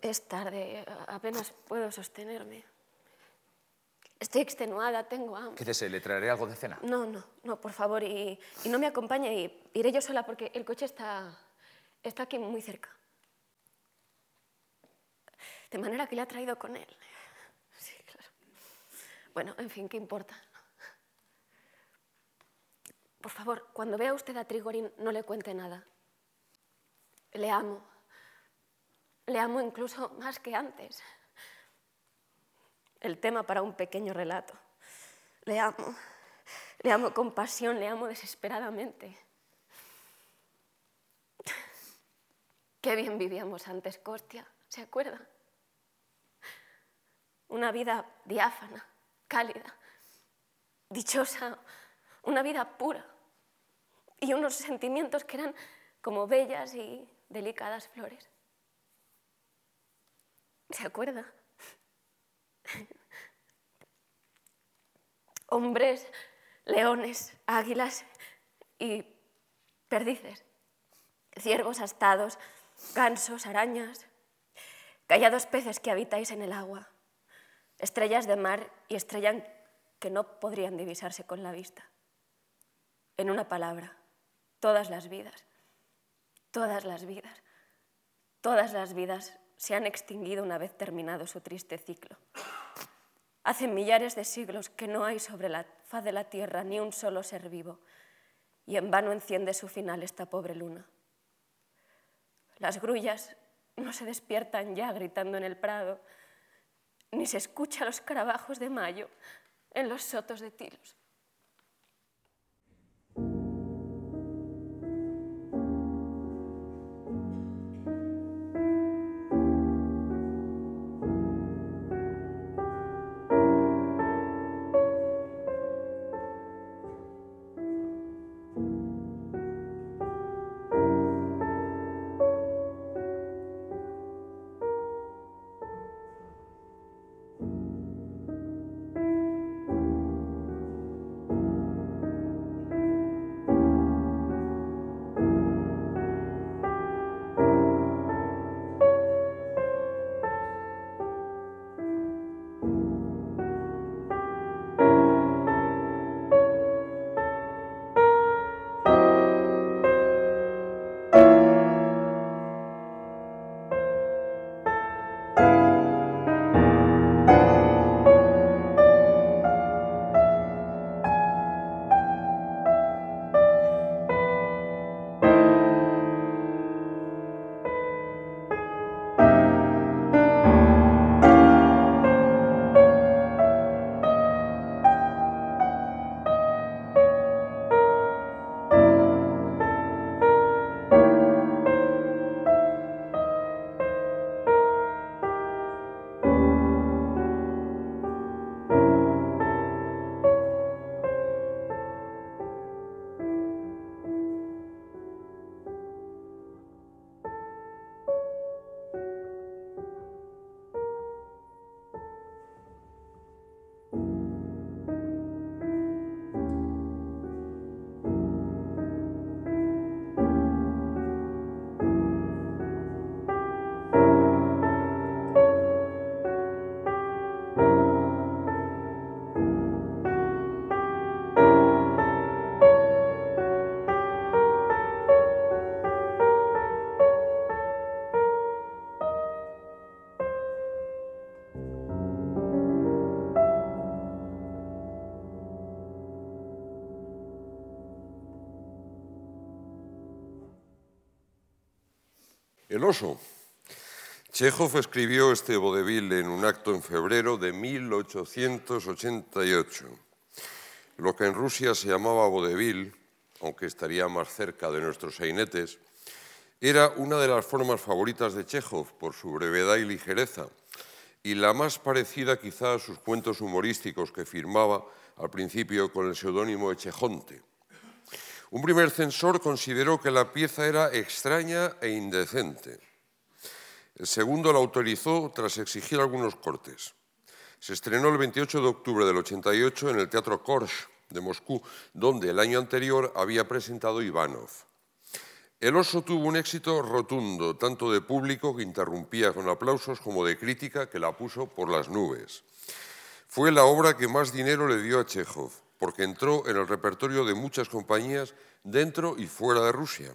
Speaker 3: es tarde, apenas puedo sostenerme. Estoy extenuada, tengo hambre.
Speaker 4: Quédese, le traeré algo de cena.
Speaker 3: No, no, no, por favor, y, no me acompañe, y iré yo sola porque el coche está, está aquí muy cerca. De manera que le ha traído con él. Sí, claro. Bueno, en fin, ¿qué importa? Por favor, cuando vea usted a Trigorin, no le cuente nada. Le amo. Le amo incluso más que antes el tema para un pequeño relato. Le amo, le amo con pasión, le amo desesperadamente. Qué bien vivíamos antes, Costia, ¿se acuerda? Una vida diáfana, cálida, dichosa, una vida pura y unos sentimientos que eran como bellas y delicadas flores. ¿Se acuerda? Hombres, leones, águilas y perdices, ciervos astados, gansos, arañas, callados peces que habitáis en el agua, estrellas de mar y estrellas que no podrían divisarse con la vista. En una palabra, todas las vidas, todas las vidas, todas las vidas se han extinguido una vez terminado su triste ciclo. Hace millares de siglos que no hay sobre la faz de la tierra ni un solo ser vivo, y en vano enciende su final esta pobre luna. Las grullas no se despiertan ya gritando en el prado, ni se escucha los carabajos de mayo en los sotos de tilos.
Speaker 2: El oso. Chekhov escribió este vodevil en un acto en febrero de 1888. Lo que en Rusia se llamaba vodevil, aunque estaría más cerca de nuestros sainetes, era una de las formas favoritas de Chekhov por su brevedad y ligereza, y la más parecida quizá a sus cuentos humorísticos que firmaba al principio con el seudónimo de Chejonte. Un primer censor consideró que la pieza era extraña e indecente. El segundo la autorizó tras exigir algunos cortes. Se estrenó el 28 de octubre del 88 en el Teatro Korsh de Moscú, donde el año anterior había presentado Ivanov. El oso tuvo un éxito rotundo, tanto de público que interrumpía con aplausos como de crítica que la puso por las nubes. Fue la obra que más dinero le dio a Chekhov, porque entró en el repertorio de muchas compañías dentro y fuera de Rusia.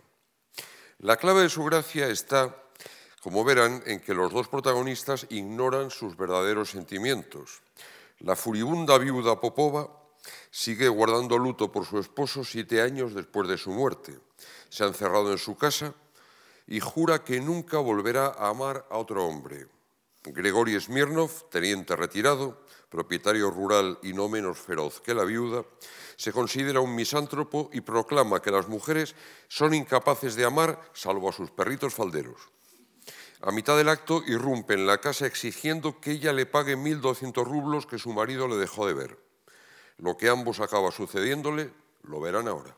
Speaker 2: La clave de su gracia está, como verán, en que los dos protagonistas ignoran sus verdaderos sentimientos. La furibunda viuda Popova sigue guardando luto por su esposo siete años después de su muerte se ha encerrado en su casa y jura que nunca volverá a amar a otro hombre. Gregory Smirnov, teniente retirado, propietario rural y no menos feroz que la viuda, se considera un misántropo y proclama que las mujeres son incapaces de amar salvo a sus perritos falderos. A mitad del acto irrumpe en la casa exigiendo que ella le pague 1.200 rublos que su marido le dejó de ver. Lo que ambos acaba sucediéndole lo verán ahora.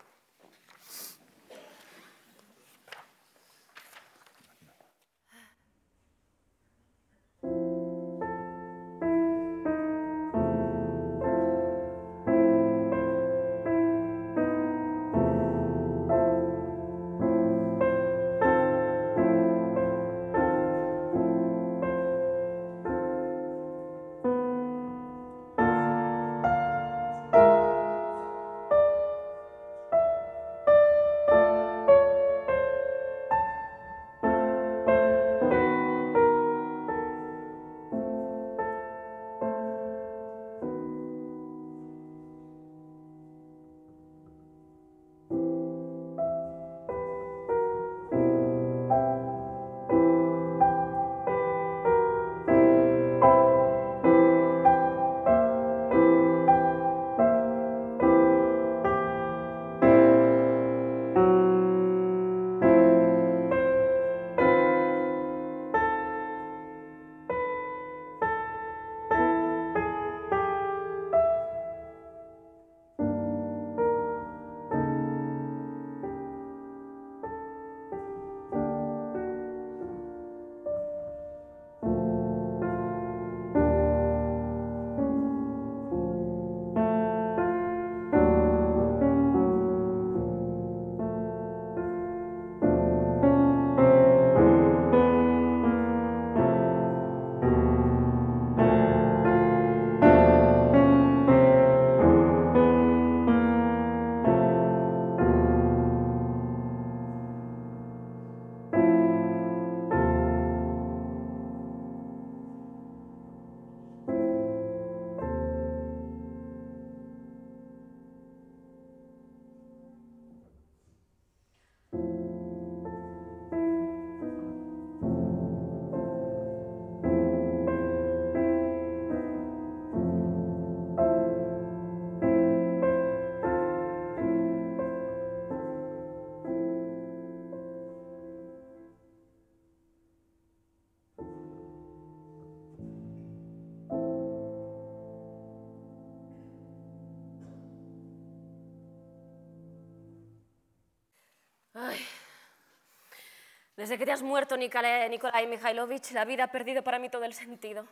Speaker 3: Desde que te has muerto, Nikolai Mikhailovich, la vida ha perdido para mí todo el sentido.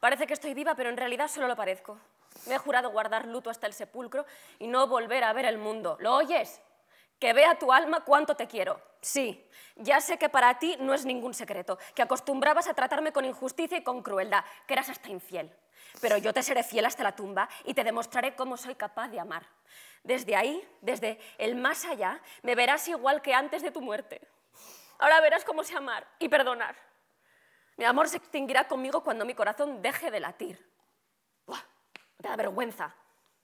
Speaker 3: Parece que estoy viva, pero en realidad solo lo parezco. Me he jurado guardar luto hasta el sepulcro y no volver a ver el mundo. ¿Lo oyes? Que vea tu alma cuánto te quiero. Sí, ya sé que para ti no es ningún secreto, que acostumbrabas a tratarme con injusticia y con crueldad, que eras hasta infiel. Pero yo te seré fiel hasta la tumba y te demostraré cómo soy capaz de amar. Desde ahí, desde el más allá, me verás igual que antes de tu muerte. Ahora verás cómo sé amar y perdonar. Mi amor se extinguirá conmigo cuando mi corazón deje de latir. Buah, te da vergüenza.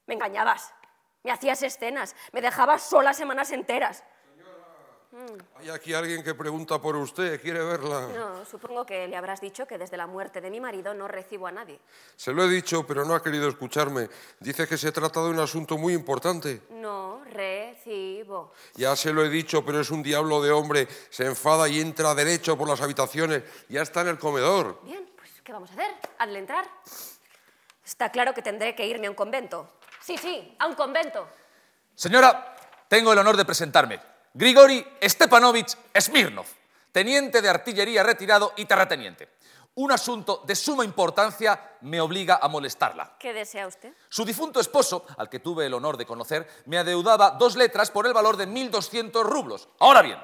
Speaker 3: Me engañabas, me hacías escenas, me dejabas sola semanas enteras.
Speaker 2: Hay aquí alguien que pregunta por usted, ¿quiere verla?
Speaker 3: No, supongo que le habrás dicho que desde la muerte de mi marido no recibo a nadie.
Speaker 2: Se lo he dicho, pero no ha querido escucharme. Dice que se trata de un asunto muy importante.
Speaker 3: No recibo.
Speaker 2: Ya se lo he dicho, pero es un diablo de hombre. Se enfada y entra derecho por las habitaciones. Ya está en el comedor.
Speaker 3: Bien, pues ¿qué vamos a hacer? Hazle entrar. Está claro que tendré que irme a un convento. Sí, sí, a un convento.
Speaker 4: Señora, tengo el honor de presentarme. Grigori Stepanovich Smirnov, teniente de artillería retirado y terrateniente. Un asunto de suma importancia me obliga a molestarla.
Speaker 3: ¿Qué desea usted?
Speaker 4: Su difunto esposo, al que tuve el honor de conocer, me adeudaba dos letras por el valor de 1.200 rublos. Ahora bien,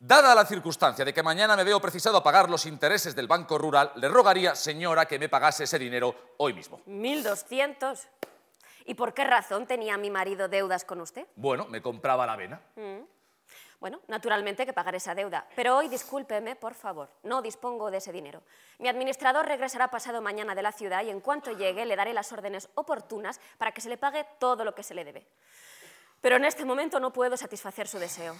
Speaker 4: dada la circunstancia de que mañana me veo precisado a pagar los intereses del Banco Rural, le rogaría, señora, que me pagase ese dinero hoy mismo.
Speaker 3: ¿1.200? ¿Y por qué razón tenía mi marido deudas con usted?
Speaker 4: Bueno, me compraba la avena.
Speaker 3: Bueno, naturalmente que pagaré esa deuda, pero hoy discúlpeme, por favor, no dispongo de ese dinero. Mi administrador regresará pasado mañana de la ciudad y en cuanto llegue le daré las órdenes oportunas para que se le pague todo lo que se le debe. Pero en este momento no puedo satisfacer su deseo.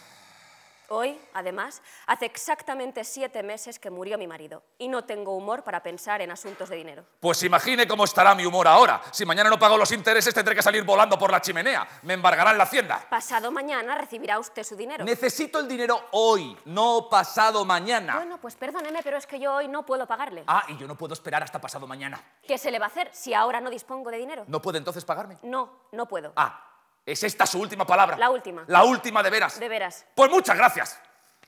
Speaker 3: Hoy, además, hace exactamente siete meses que murió mi marido y no tengo humor para pensar en asuntos de dinero.
Speaker 4: Pues imagine cómo estará mi humor ahora. Si mañana no pago los intereses, tendré que salir volando por la chimenea. Me embargarán la hacienda.
Speaker 3: Pasado mañana recibirá usted su dinero.
Speaker 4: Necesito el dinero hoy, no pasado mañana.
Speaker 3: Bueno, pues perdóneme, pero es que yo hoy no puedo pagarle.
Speaker 4: Ah, y yo no puedo esperar hasta pasado mañana.
Speaker 3: ¿Qué se le va a hacer si ahora no dispongo de dinero?
Speaker 4: ¿No puede entonces pagarme?
Speaker 3: No, no puedo.
Speaker 4: Ah, ¿es esta su última palabra?
Speaker 3: La última.
Speaker 4: La última de veras.
Speaker 3: De veras.
Speaker 4: Pues muchas gracias.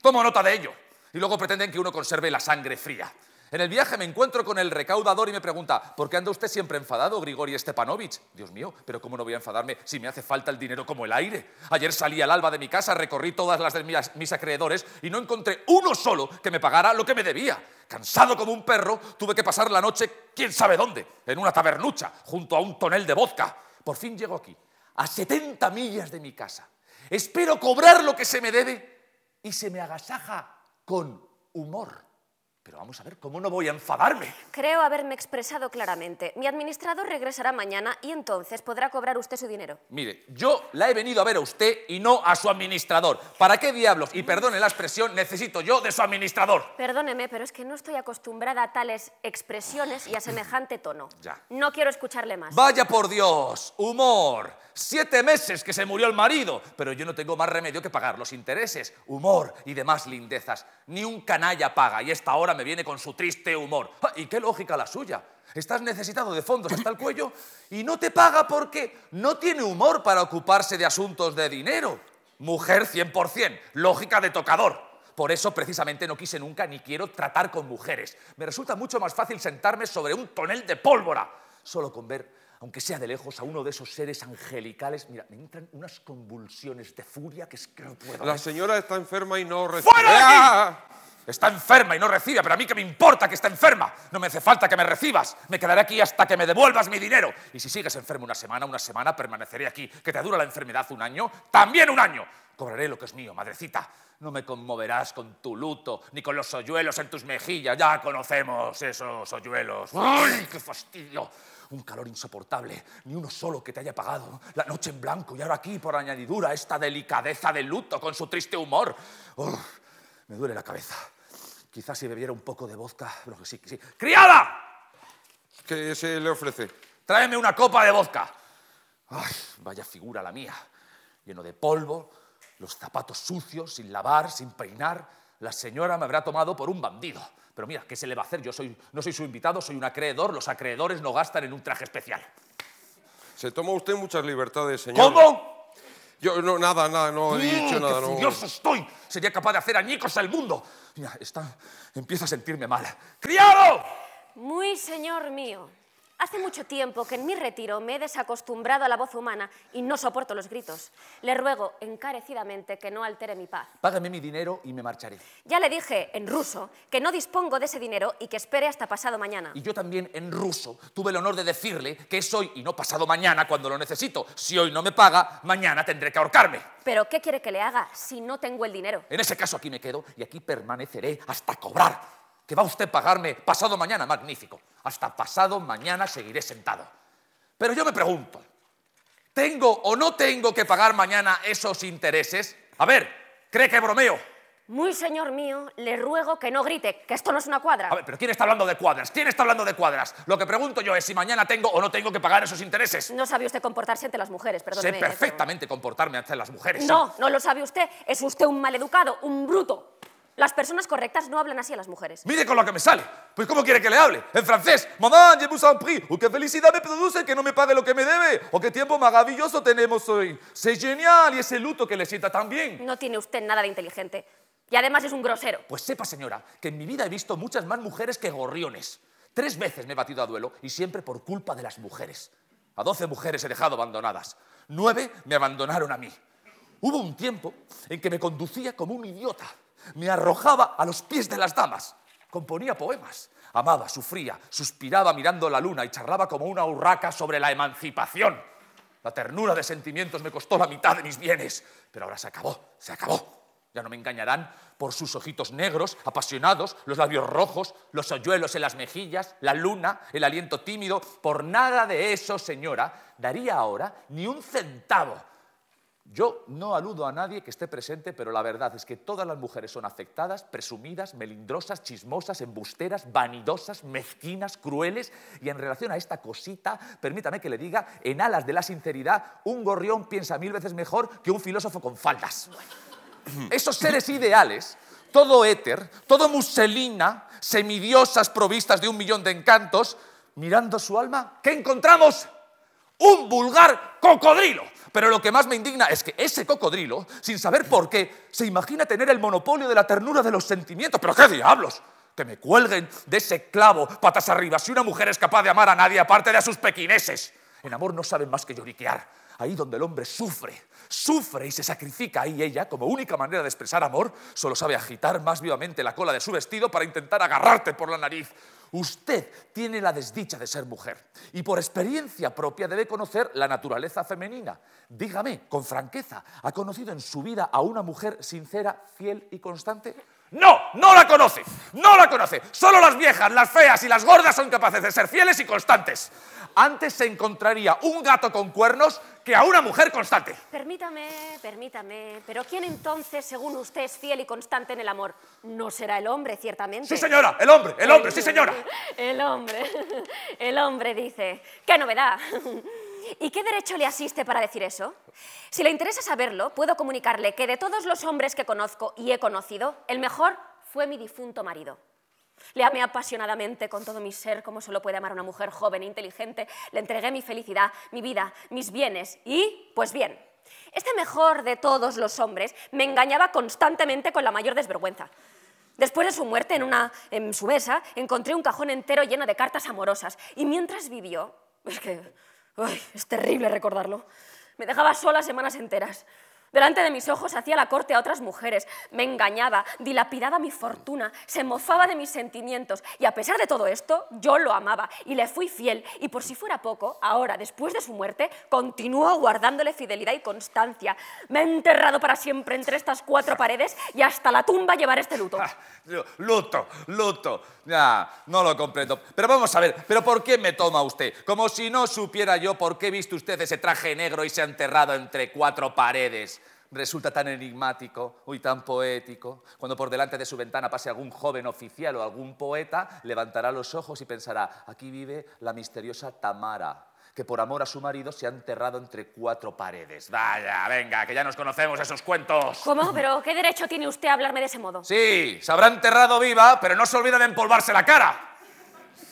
Speaker 4: Tomo nota de ello. Y luego pretenden que uno conserve la sangre fría. En el viaje me encuentro con el recaudador y me pregunta, ¿por qué anda usted siempre enfadado, Grigori Stepanovich? Dios mío, pero ¿cómo no voy a enfadarme si me hace falta el dinero como el aire? Ayer salí al alba de mi casa, recorrí todas las de mis, mis acreedores y no encontré uno solo que me pagara lo que me debía. Cansado como un perro, tuve que pasar la noche, quién sabe dónde, en una tabernucha, junto a un tonel de vodka. Por fin llego aquí, a 70 millas de mi casa. Espero cobrar lo que se me debe y se me agasaja con humor. Pero vamos a ver, ¿cómo no voy a enfadarme?
Speaker 3: Creo haberme expresado claramente. Mi administrador regresará mañana y entonces podrá cobrar usted su dinero.
Speaker 4: Mire, yo la he venido a ver a usted y no a su administrador. ¿Para qué diablos, y perdone la expresión, necesito yo de su administrador?
Speaker 3: Perdóneme, pero es que no estoy acostumbrada a tales expresiones y a semejante tono.
Speaker 4: Ya.
Speaker 3: No quiero escucharle más.
Speaker 4: Vaya por Dios, humor. Siete meses que se murió el marido, pero yo no tengo más remedio que pagar los intereses, humor y demás lindezas. Ni un canalla paga y esta hora me viene con su triste humor. Ah, ¿Y qué lógica la suya? Estás necesitado de fondos hasta el cuello y no te paga porque no tiene humor para ocuparse de asuntos de dinero. Mujer 100%, lógica de tocador. Por eso precisamente no quise nunca ni quiero tratar con mujeres. Me resulta mucho más fácil sentarme sobre un tonel de pólvora, solo con ver aunque sea de lejos, a uno de esos seres angelicales, mira, me entran unas convulsiones de furia que es que no puedo.
Speaker 2: La señora está enferma y no recibe...
Speaker 4: ¡Fuera de aquí! Está enferma y no recibe, pero a mí que me importa que esté enferma. No me hace falta que me recibas. Me quedaré aquí hasta que me devuelvas mi dinero. Y si sigues enfermo una semana, una semana permaneceré aquí. Que te dura la enfermedad un año, también un año. Cobraré lo que es mío, madrecita. No me conmoverás con tu luto, ni con los hoyuelos en tus mejillas. Ya conocemos esos hoyuelos. ¡Ay, qué fastidio! Un calor insoportable, ni uno solo que te haya pagado. La noche en blanco y ahora aquí, por añadidura, esta delicadeza de luto con su triste humor. Uf, me duele la cabeza. Quizás si bebiera un poco de vodka, pero que sí, sí. ¡Criada!
Speaker 2: ¿Qué se le ofrece?
Speaker 4: Tráeme una copa de vodka. Ay, vaya figura la mía. Lleno de polvo, los zapatos sucios, sin lavar, sin peinar. La señora me habrá tomado por un bandido. Pero mira, ¿qué se le va a hacer? Yo soy, no soy su invitado, soy un acreedor. Los acreedores no gastan en un traje especial.
Speaker 2: Se toma usted muchas libertades, señor.
Speaker 4: ¿Cómo?
Speaker 2: Yo, no, nada, nada, no he dicho
Speaker 4: ¡Mm,
Speaker 2: nada.
Speaker 4: ¡Qué
Speaker 2: no.
Speaker 4: furioso estoy! Sería capaz de hacer añicos al mundo. Mira, está, empiezo a sentirme mal. ¡Criado!
Speaker 3: Muy señor mío. Hace mucho tiempo que en mi retiro me he desacostumbrado a la voz humana y no soporto los gritos. Le ruego encarecidamente que no altere mi paz.
Speaker 4: Págame mi dinero y me marcharé.
Speaker 3: Ya le dije en ruso que no dispongo de ese dinero y que espere hasta pasado mañana.
Speaker 4: Y yo también en ruso tuve el honor de decirle que es hoy y no pasado mañana cuando lo necesito. Si hoy no me paga, mañana tendré que ahorcarme.
Speaker 3: Pero ¿qué quiere que le haga si no tengo el dinero?
Speaker 4: En ese caso aquí me quedo y aquí permaneceré hasta cobrar. ¿Que va usted a pagarme pasado mañana? Magnífico. Hasta pasado mañana seguiré sentado. Pero yo me pregunto, ¿tengo o no tengo que pagar mañana esos intereses? A ver, ¿Cree que bromeo?
Speaker 3: Muy señor mío, le ruego que no grite, que esto no es una cuadra.
Speaker 4: A ver, pero ¿quién está hablando de cuadras? ¿Quién está hablando de cuadras? Lo que pregunto yo es si mañana tengo o no tengo que pagar esos intereses.
Speaker 3: No sabe usted comportarse ante las mujeres,
Speaker 4: Sé
Speaker 3: perdóneme. pero-
Speaker 4: perfectamente comportarme ante las mujeres.
Speaker 3: No, no lo sabe usted. Es usted un maleducado, un bruto. Las personas correctas no hablan así a las mujeres.
Speaker 4: Mire con lo que me sale. Pues ¿cómo quiere que le hable? En francés. Maman, je vous en prie. O qué felicidad me produce que no me pague lo que me debe. O qué tiempo maravilloso tenemos hoy. C'est genial y ese luto que le sienta tan bien.
Speaker 3: No tiene usted nada de inteligente. Y además es un grosero.
Speaker 4: Pues sepa, señora, que en mi vida he visto muchas más mujeres que gorriones. Tres veces me he batido a duelo y siempre por culpa de las mujeres. A doce mujeres he dejado abandonadas. Nueve me abandonaron a mí. Hubo un tiempo en que me conducía como un idiota. Me arrojaba a los pies de las damas. Componía poemas. Amaba, sufría, suspiraba mirando la luna y charlaba como una urraca sobre la emancipación. La ternura de sentimientos me costó la mitad de mis bienes. Pero ahora se acabó, se acabó. Ya no me engañarán por sus ojitos negros, apasionados, los labios rojos, los hoyuelos en las mejillas, la luna, el aliento tímido. Por nada de eso, señora, daría ahora ni un centavo. Yo no aludo a nadie que esté presente, pero la verdad es que todas las mujeres son afectadas, presumidas, melindrosas, chismosas, embusteras, vanidosas, mezquinas, crueles. Y en relación a esta cosita, permítame que le diga, en alas de la sinceridad, un gorrión piensa mil veces mejor que un filósofo con faldas. Esos seres ideales, todo éter, todo muselina, semidiosas provistas de un millón de encantos, mirando su alma, ¿qué encontramos? Un vulgar cocodrilo. Pero lo que más me indigna es que ese cocodrilo, sin saber por qué, se imagina tener el monopolio de la ternura de los sentimientos. ¿Pero qué diablos? Que me cuelguen de ese clavo patas arriba si una mujer es capaz de amar a nadie aparte de a sus pequineses. En amor no saben más que lloriquear. Ahí donde el hombre sufre, sufre y se sacrifica, ahí ella, como única manera de expresar amor, solo sabe agitar más vivamente la cola de su vestido para intentar agarrarte por la nariz. Usted tiene la desdicha de ser mujer y por experiencia propia debe conocer la naturaleza femenina. Dígame, con franqueza, ¿ha conocido en su vida a una mujer sincera, fiel y constante? No, no la conoce, no la conoce. Solo las viejas, las feas y las gordas son capaces de ser fieles y constantes. Antes se encontraría un gato con cuernos que a una mujer constante.
Speaker 3: Permítame, permítame. Pero ¿quién entonces, según usted, es fiel y constante en el amor? No será el hombre, ciertamente.
Speaker 4: Sí, señora, el hombre, el hombre, sí, señora.
Speaker 3: El hombre. El hombre dice. ¡Qué novedad! ¿Y qué derecho le asiste para decir eso? Si le interesa saberlo, puedo comunicarle que de todos los hombres que conozco y he conocido, el mejor fue mi difunto marido. Le amé apasionadamente con todo mi ser, como solo puede amar una mujer joven e inteligente. Le entregué mi felicidad, mi vida, mis bienes y, pues bien, este mejor de todos los hombres me engañaba constantemente con la mayor desvergüenza. Después de su muerte, en, una, en su mesa, encontré un cajón entero lleno de cartas amorosas. Y mientras vivió, es que es terrible recordarlo, me dejaba sola semanas enteras. Delante de mis ojos hacía la corte a otras mujeres, me engañaba, dilapidaba mi fortuna, se mofaba de mis sentimientos. Y a pesar de todo esto, yo lo amaba y le fui fiel. Y por si fuera poco, ahora, después de su muerte, continúo guardándole fidelidad y constancia. Me he enterrado para siempre entre estas cuatro paredes y hasta la tumba llevaré este luto.
Speaker 4: Ah, Luto, luto. Ya, no lo comprendo. Pero vamos a ver, ¿pero por qué me toma usted? Como si no supiera yo por qué viste usted ese traje negro y se ha enterrado entre cuatro paredes. Resulta tan enigmático, uy, tan poético. Cuando por delante de su ventana pase algún joven oficial o algún poeta, levantará los ojos y pensará, aquí vive la misteriosa Tamara, que por amor a su marido se ha enterrado entre cuatro paredes. Vaya, venga, que ya nos conocemos esos cuentos.
Speaker 3: ¿Cómo? ¿Pero qué derecho tiene usted a hablarme de ese modo?
Speaker 4: Sí, se habrá enterrado viva, pero no se olvida de empolvarse la cara.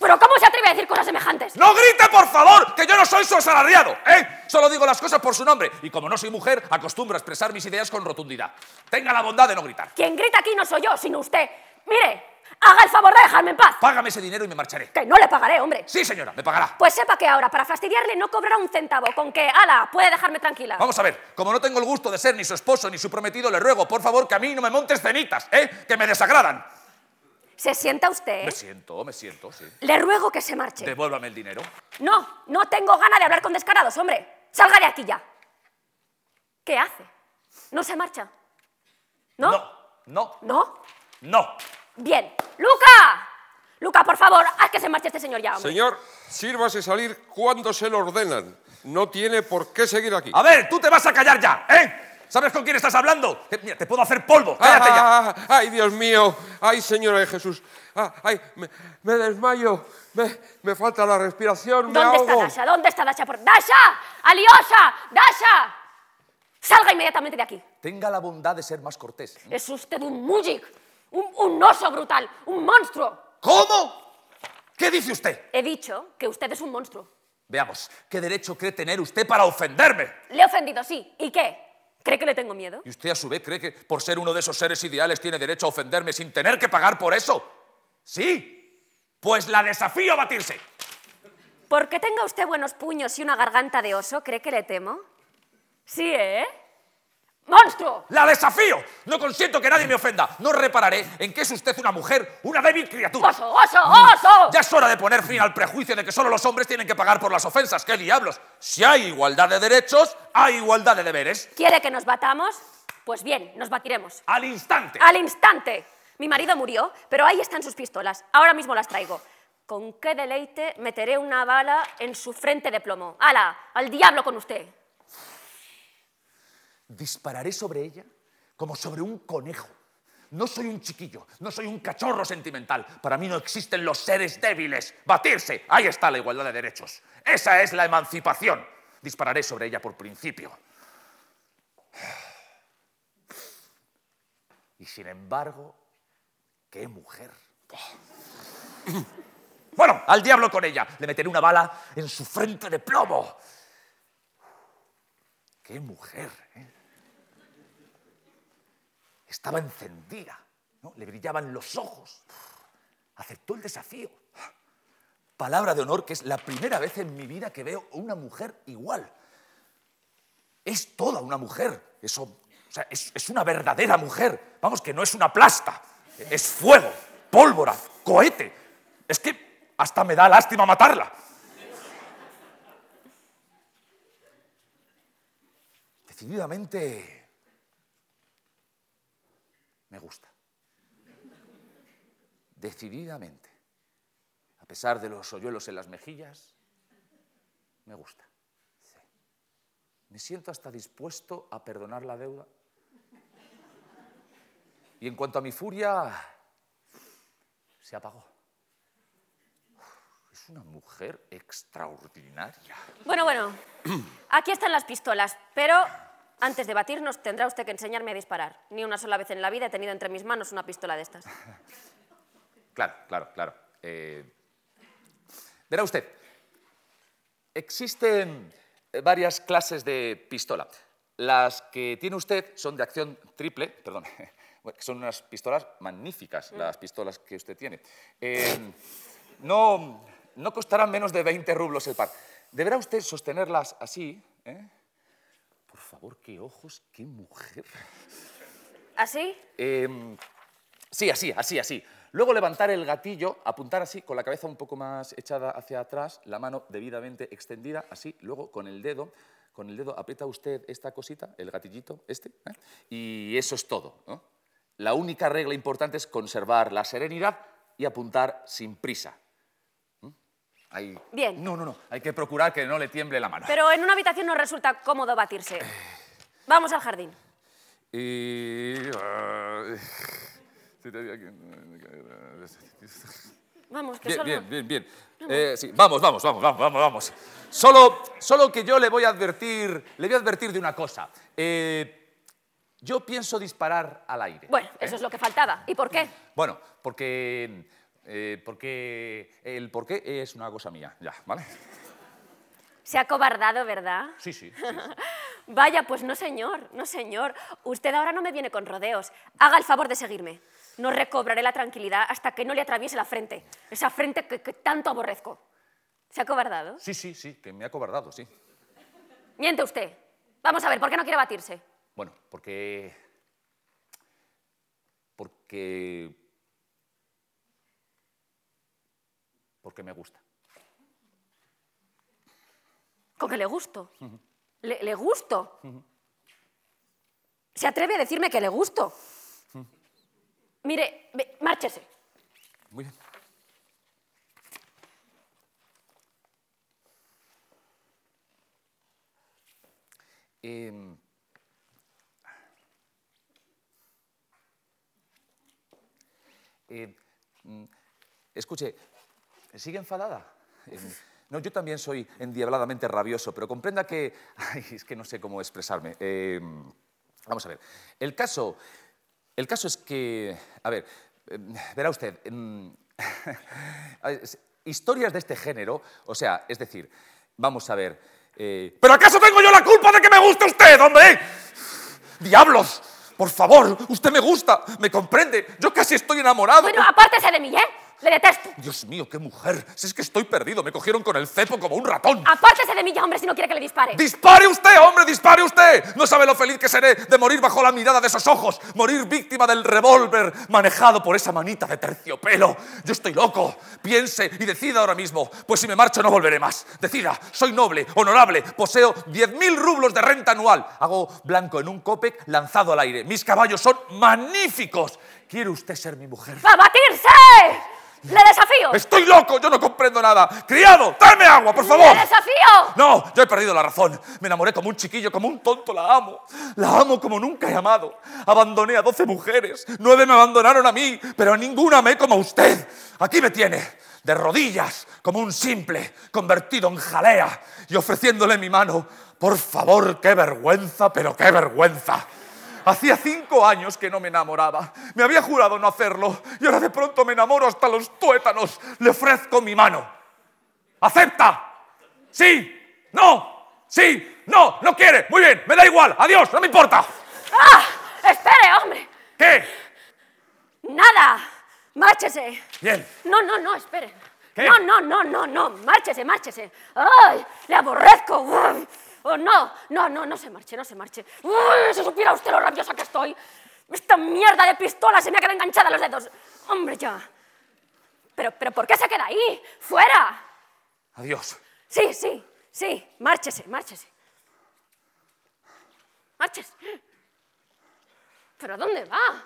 Speaker 3: ¿Pero cómo se atreve a decir cosas semejantes?
Speaker 4: ¡No grite, por favor! ¡Que yo no soy su asalariado! ¿eh? Solo digo las cosas por su nombre. Y como no soy mujer, acostumbro a expresar mis ideas con rotundidad. Tenga la bondad de no gritar.
Speaker 3: Quien grita aquí no soy yo, sino usted. Mire, haga el favor de dejarme en paz.
Speaker 4: Págame ese dinero y me marcharé.
Speaker 3: Que no le pagaré, hombre.
Speaker 4: Sí, señora, me pagará.
Speaker 3: Pues sepa que ahora, para fastidiarle, no cobrará un centavo, con que, ala, puede dejarme tranquila.
Speaker 4: Vamos a ver, como no tengo el gusto de ser ni su esposo ni su prometido, le ruego, por favor, que a mí no me montes cenitas, ¿eh? Que me desagradan.
Speaker 3: ¿Se sienta usted?
Speaker 4: Me siento, me siento, sí.
Speaker 3: Le ruego que se marche.
Speaker 4: Devuélvame el dinero.
Speaker 3: No, no tengo ganas de hablar con descarados, hombre. Salga de aquí ya. ¿Qué hace? ¿No se marcha? ¿No?
Speaker 4: No, no,
Speaker 3: ¿No?
Speaker 4: no.
Speaker 3: Bien. ¡Luca! Luca, por favor, haz que se marche este señor ya, hombre.
Speaker 2: Señor, sírvase salir cuando se lo ordenan. No tiene por qué seguir aquí.
Speaker 4: A ver, tú te vas a callar ya, ¿eh? ¿Sabes con quién estás hablando? Eh, mira, te puedo hacer polvo. Cállate ya.
Speaker 2: Ah, ¡Ay, Dios mío! ¡Ay, Señora de Jesús! Ah, ¡Ay, me, me desmayo! Me, me falta la respiración, me
Speaker 3: ¿Dónde está. Dasha? ¿Dónde está Dasha? Por- ¡Dasha! ¡Aliosa! ¡Dasha! ¡Salga inmediatamente de aquí!
Speaker 4: Tenga la bondad de ser más cortés.
Speaker 3: Es usted un mujik, un, un oso brutal, un monstruo.
Speaker 4: ¿Cómo? ¿Qué dice usted?
Speaker 3: He dicho que usted es un monstruo.
Speaker 4: Veamos, ¿qué derecho cree tener usted para ofenderme?
Speaker 3: Le he ofendido, sí. ¿Y qué? ¿Cree que le tengo miedo?
Speaker 4: ¿Y usted a su vez cree que por ser uno de esos seres ideales tiene derecho a ofenderme sin tener que pagar por eso? Sí. Pues la desafío a batirse.
Speaker 3: Porque tenga usted buenos puños y una garganta de oso, ¿cree que le temo? Sí, ¿eh? ¡Monstruo!
Speaker 4: ¡La desafío! No consiento que nadie me ofenda. No repararé en que es usted una mujer, una débil criatura.
Speaker 3: ¡Oso, oso, oso!
Speaker 4: Ya es hora de poner fin al prejuicio de que solo los hombres tienen que pagar por las ofensas. ¡Qué diablos! Si hay igualdad de derechos, hay igualdad de deberes.
Speaker 3: ¿Quiere que nos batamos? Pues bien, nos batiremos.
Speaker 4: Al instante.
Speaker 3: Al instante. Mi marido murió, pero ahí están sus pistolas. Ahora mismo las traigo. Con qué deleite meteré una bala en su frente de plomo. ¡Hala! ¡Al diablo con usted!
Speaker 4: Dispararé sobre ella como sobre un conejo. No soy un chiquillo, no soy un cachorro sentimental. Para mí no existen los seres débiles. Batirse, ahí está la igualdad de derechos. Esa es la emancipación. Dispararé sobre ella por principio. Y sin embargo, qué mujer. Bueno, al diablo con ella. Le meteré una bala en su frente de plomo. Qué mujer. ¿eh? Estaba encendida, ¿no? le brillaban los ojos. Aceptó el desafío. Palabra de honor que es la primera vez en mi vida que veo una mujer igual. Es toda una mujer. Eso, o sea, es, una verdadera mujer. Vamos, que no es una plasta. Es fuego, pólvora, cohete. Es que hasta me da lástima matarla. Decididamente me gusta. Decididamente. A pesar de los hoyuelos en las mejillas, me gusta. Sí. Me siento hasta dispuesto a perdonar la deuda. Y en cuanto a mi furia, se apagó. Es una mujer extraordinaria.
Speaker 3: Bueno, bueno. Aquí están las pistolas, pero antes de batirnos tendrá usted que enseñarme a disparar. Ni una sola vez en la vida he tenido entre mis manos una pistola de estas.
Speaker 4: Claro, claro, claro. Eh, verá usted, existen eh, varias clases de pistola. Las que tiene usted son de acción triple, perdón, son unas pistolas magníficas, las pistolas que usted tiene. Eh, no, no costarán menos de 20 rublos el par. Deberá usted sostenerlas así. ¿eh? Por favor, qué ojos, qué mujer.
Speaker 3: ¿Así?
Speaker 4: Eh, sí, así, así, así. Luego levantar el gatillo, apuntar así, con la cabeza un poco más echada hacia atrás, la mano debidamente extendida, así. Luego con el dedo, con el dedo aprieta usted esta cosita, el gatillito este, ¿eh? y eso es todo. ¿no? La única regla importante es conservar la serenidad y apuntar sin prisa. Hay-
Speaker 3: Bien.
Speaker 4: No, no, no. Hay que procurar que no le tiemble la mano.
Speaker 3: Pero en una habitación no resulta cómodo batirse. Vamos al jardín.
Speaker 2: Y... ah,
Speaker 3: Vamos, que
Speaker 4: Bien,
Speaker 3: solo...
Speaker 4: bien, bien, bien. Eh, sí, vamos, vamos, vamos, vamos, vamos, vamos. Solo, solo que yo le voy a advertir, le voy a advertir de una cosa. Eh, yo pienso disparar al aire.
Speaker 3: Bueno, eso es lo que faltaba. ¿Y por qué?
Speaker 4: Bueno, porque, eh, porque el por qué es una cosa mía, ya, ¿vale?
Speaker 3: Se ha cobardado, ¿verdad?
Speaker 4: Sí, sí. sí, sí.
Speaker 3: Vaya, pues no, señor, no, señor. Usted ahora no me viene con rodeos. Haga el favor de seguirme. No recobraré la tranquilidad hasta que no le atraviese la frente. Esa frente que, que tanto aborrezco. ¿Se ha cobardado?
Speaker 4: Sí, sí, sí, que me ha cobardado, sí.
Speaker 3: Miente usted. Vamos a ver, ¿por qué no quiere batirse?
Speaker 4: Bueno, porque. Porque. porque me gusta.
Speaker 3: Con que le gusto. Le, le, gusto. Se atreve a decirme que le gusto. Mire, márchese.
Speaker 4: Muy bien. Em, eh, mm, escuche, ¿sigue enfadada? No, yo también soy endiabladamente rabioso, pero comprenda que... Ay, es que no sé cómo expresarme. Eh, vamos a ver. El caso, el caso es que... A ver, verá usted... mm, historias de este género, o sea, es decir, vamos a ver... eh, ¿Pero acaso tengo yo la culpa de que me guste usted, hombre? ¡Diablos! Por favor, usted me gusta, me comprende. Yo casi estoy enamorado.
Speaker 3: Bueno, apártese de mí, ¿eh? Le detesto.
Speaker 4: Dios mío, qué mujer. Si es que estoy perdido, me cogieron con el cepo como un ratón.
Speaker 3: Apártese de mí ya, hombre, si no quiere que le dispare.
Speaker 4: ¡Dispare usted, hombre, dispare usted! No sabe lo feliz que seré de morir bajo la mirada de esos ojos, morir víctima del revólver manejado por esa manita de terciopelo. Yo estoy loco. Piense y decida ahora mismo, pues si me marcho no volveré más. Decida, soy noble, honorable, poseo 10.000 rublos de renta anual. Hago blanco en un copec lanzado al aire. Mis caballos son magníficos. ¿Quiere usted ser mi mujer?
Speaker 3: ¡A batirse! ¡Le desafío!
Speaker 4: Estoy loco, yo no comprendo nada. Criado, dame agua, por favor.
Speaker 3: ¡Le desafío!
Speaker 4: No, yo he perdido la razón. Me enamoré como un chiquillo, como un tonto, la amo. La amo como nunca he amado. Abandoné a doce mujeres. Nueve me abandonaron a mí, pero a ninguna amé como a usted. Aquí me tiene, de rodillas, como un simple, convertido en jalea y ofreciéndole mi mano. Por favor, qué vergüenza, pero qué vergüenza. Hacía cinco años que no me enamoraba. Me había jurado no hacerlo y ahora de pronto me enamoro hasta los tuétanos. Le ofrezco mi mano. ¿Acepta? ¿Sí? ¿No? ¿Sí? ¿No? ¿No quiere? Muy bien, me da igual. Adiós, no me importa.
Speaker 3: ¡Ah! ¡Espere, hombre!
Speaker 4: ¿Qué?
Speaker 3: ¡Nada! ¡Márchese!
Speaker 4: Bien.
Speaker 3: No, no, no, espere.
Speaker 4: ¿Qué?
Speaker 3: No, no, no, no, no. Márchese, márchese. ¡Ay! ¡Le aborrezco! Oh, no, no, no, no se marche, no se marche. ¡Uy! Si supiera usted lo rabiosa que estoy. Esta mierda de pistola se me ha quedado enganchada a los dedos. Hombre, ya. Pero, pero, ¿por qué se queda ahí? ¡Fuera!
Speaker 4: Adiós.
Speaker 3: Sí, sí, sí. Márchese, márchese. Márchese. ¿Pero a dónde va?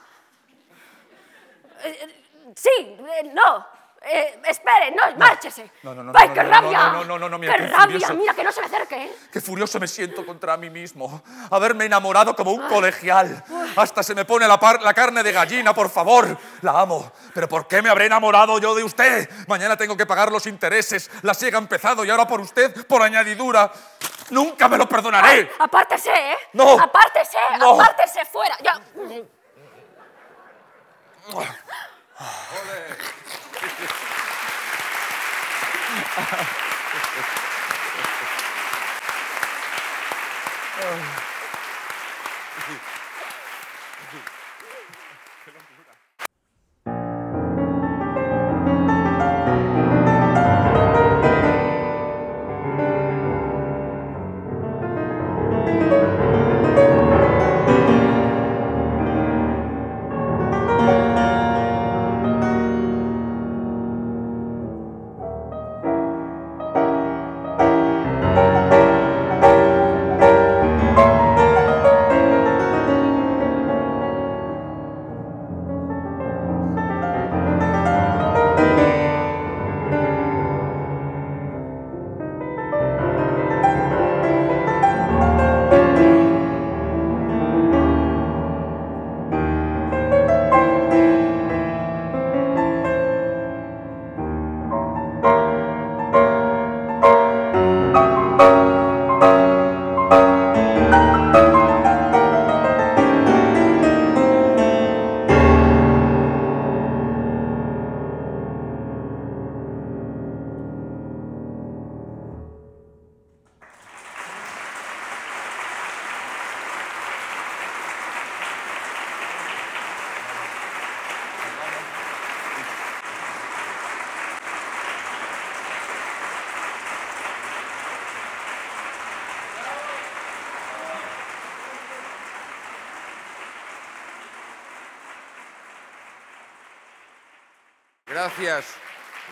Speaker 3: Eh, eh, sí, eh, no. Eh, espere, no, márchese.
Speaker 4: no, no, no,
Speaker 3: ¡Ay,
Speaker 4: no,
Speaker 3: qué
Speaker 4: no,
Speaker 3: rabia!
Speaker 4: no, no, no, no, no, mira,
Speaker 3: ¡Qué
Speaker 4: qué
Speaker 3: rabia!
Speaker 4: furioso.
Speaker 3: Mira, que no se me acerque. ¿eh?
Speaker 4: Qué furioso me siento contra mí mismo. Haberme enamorado como un colegial. Hasta se me pone la, par- la carne de gallina, por favor. La amo. Pero ¿por qué me habré enamorado yo de usted? Mañana tengo que pagar los intereses. La siega ha empezado y ahora por usted, por añadidura. Nunca me lo perdonaré.
Speaker 3: Apártese, ¿eh?
Speaker 4: No.
Speaker 3: Apártese,
Speaker 4: No.
Speaker 3: apártese, fuera. Ya. Thank you.
Speaker 2: Gracias,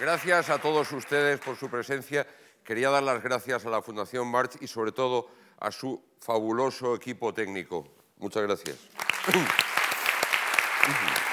Speaker 2: gracias a todos ustedes por su presencia. Quería dar las gracias a la Fundación March y sobre todo a su fabuloso equipo técnico. Muchas gracias.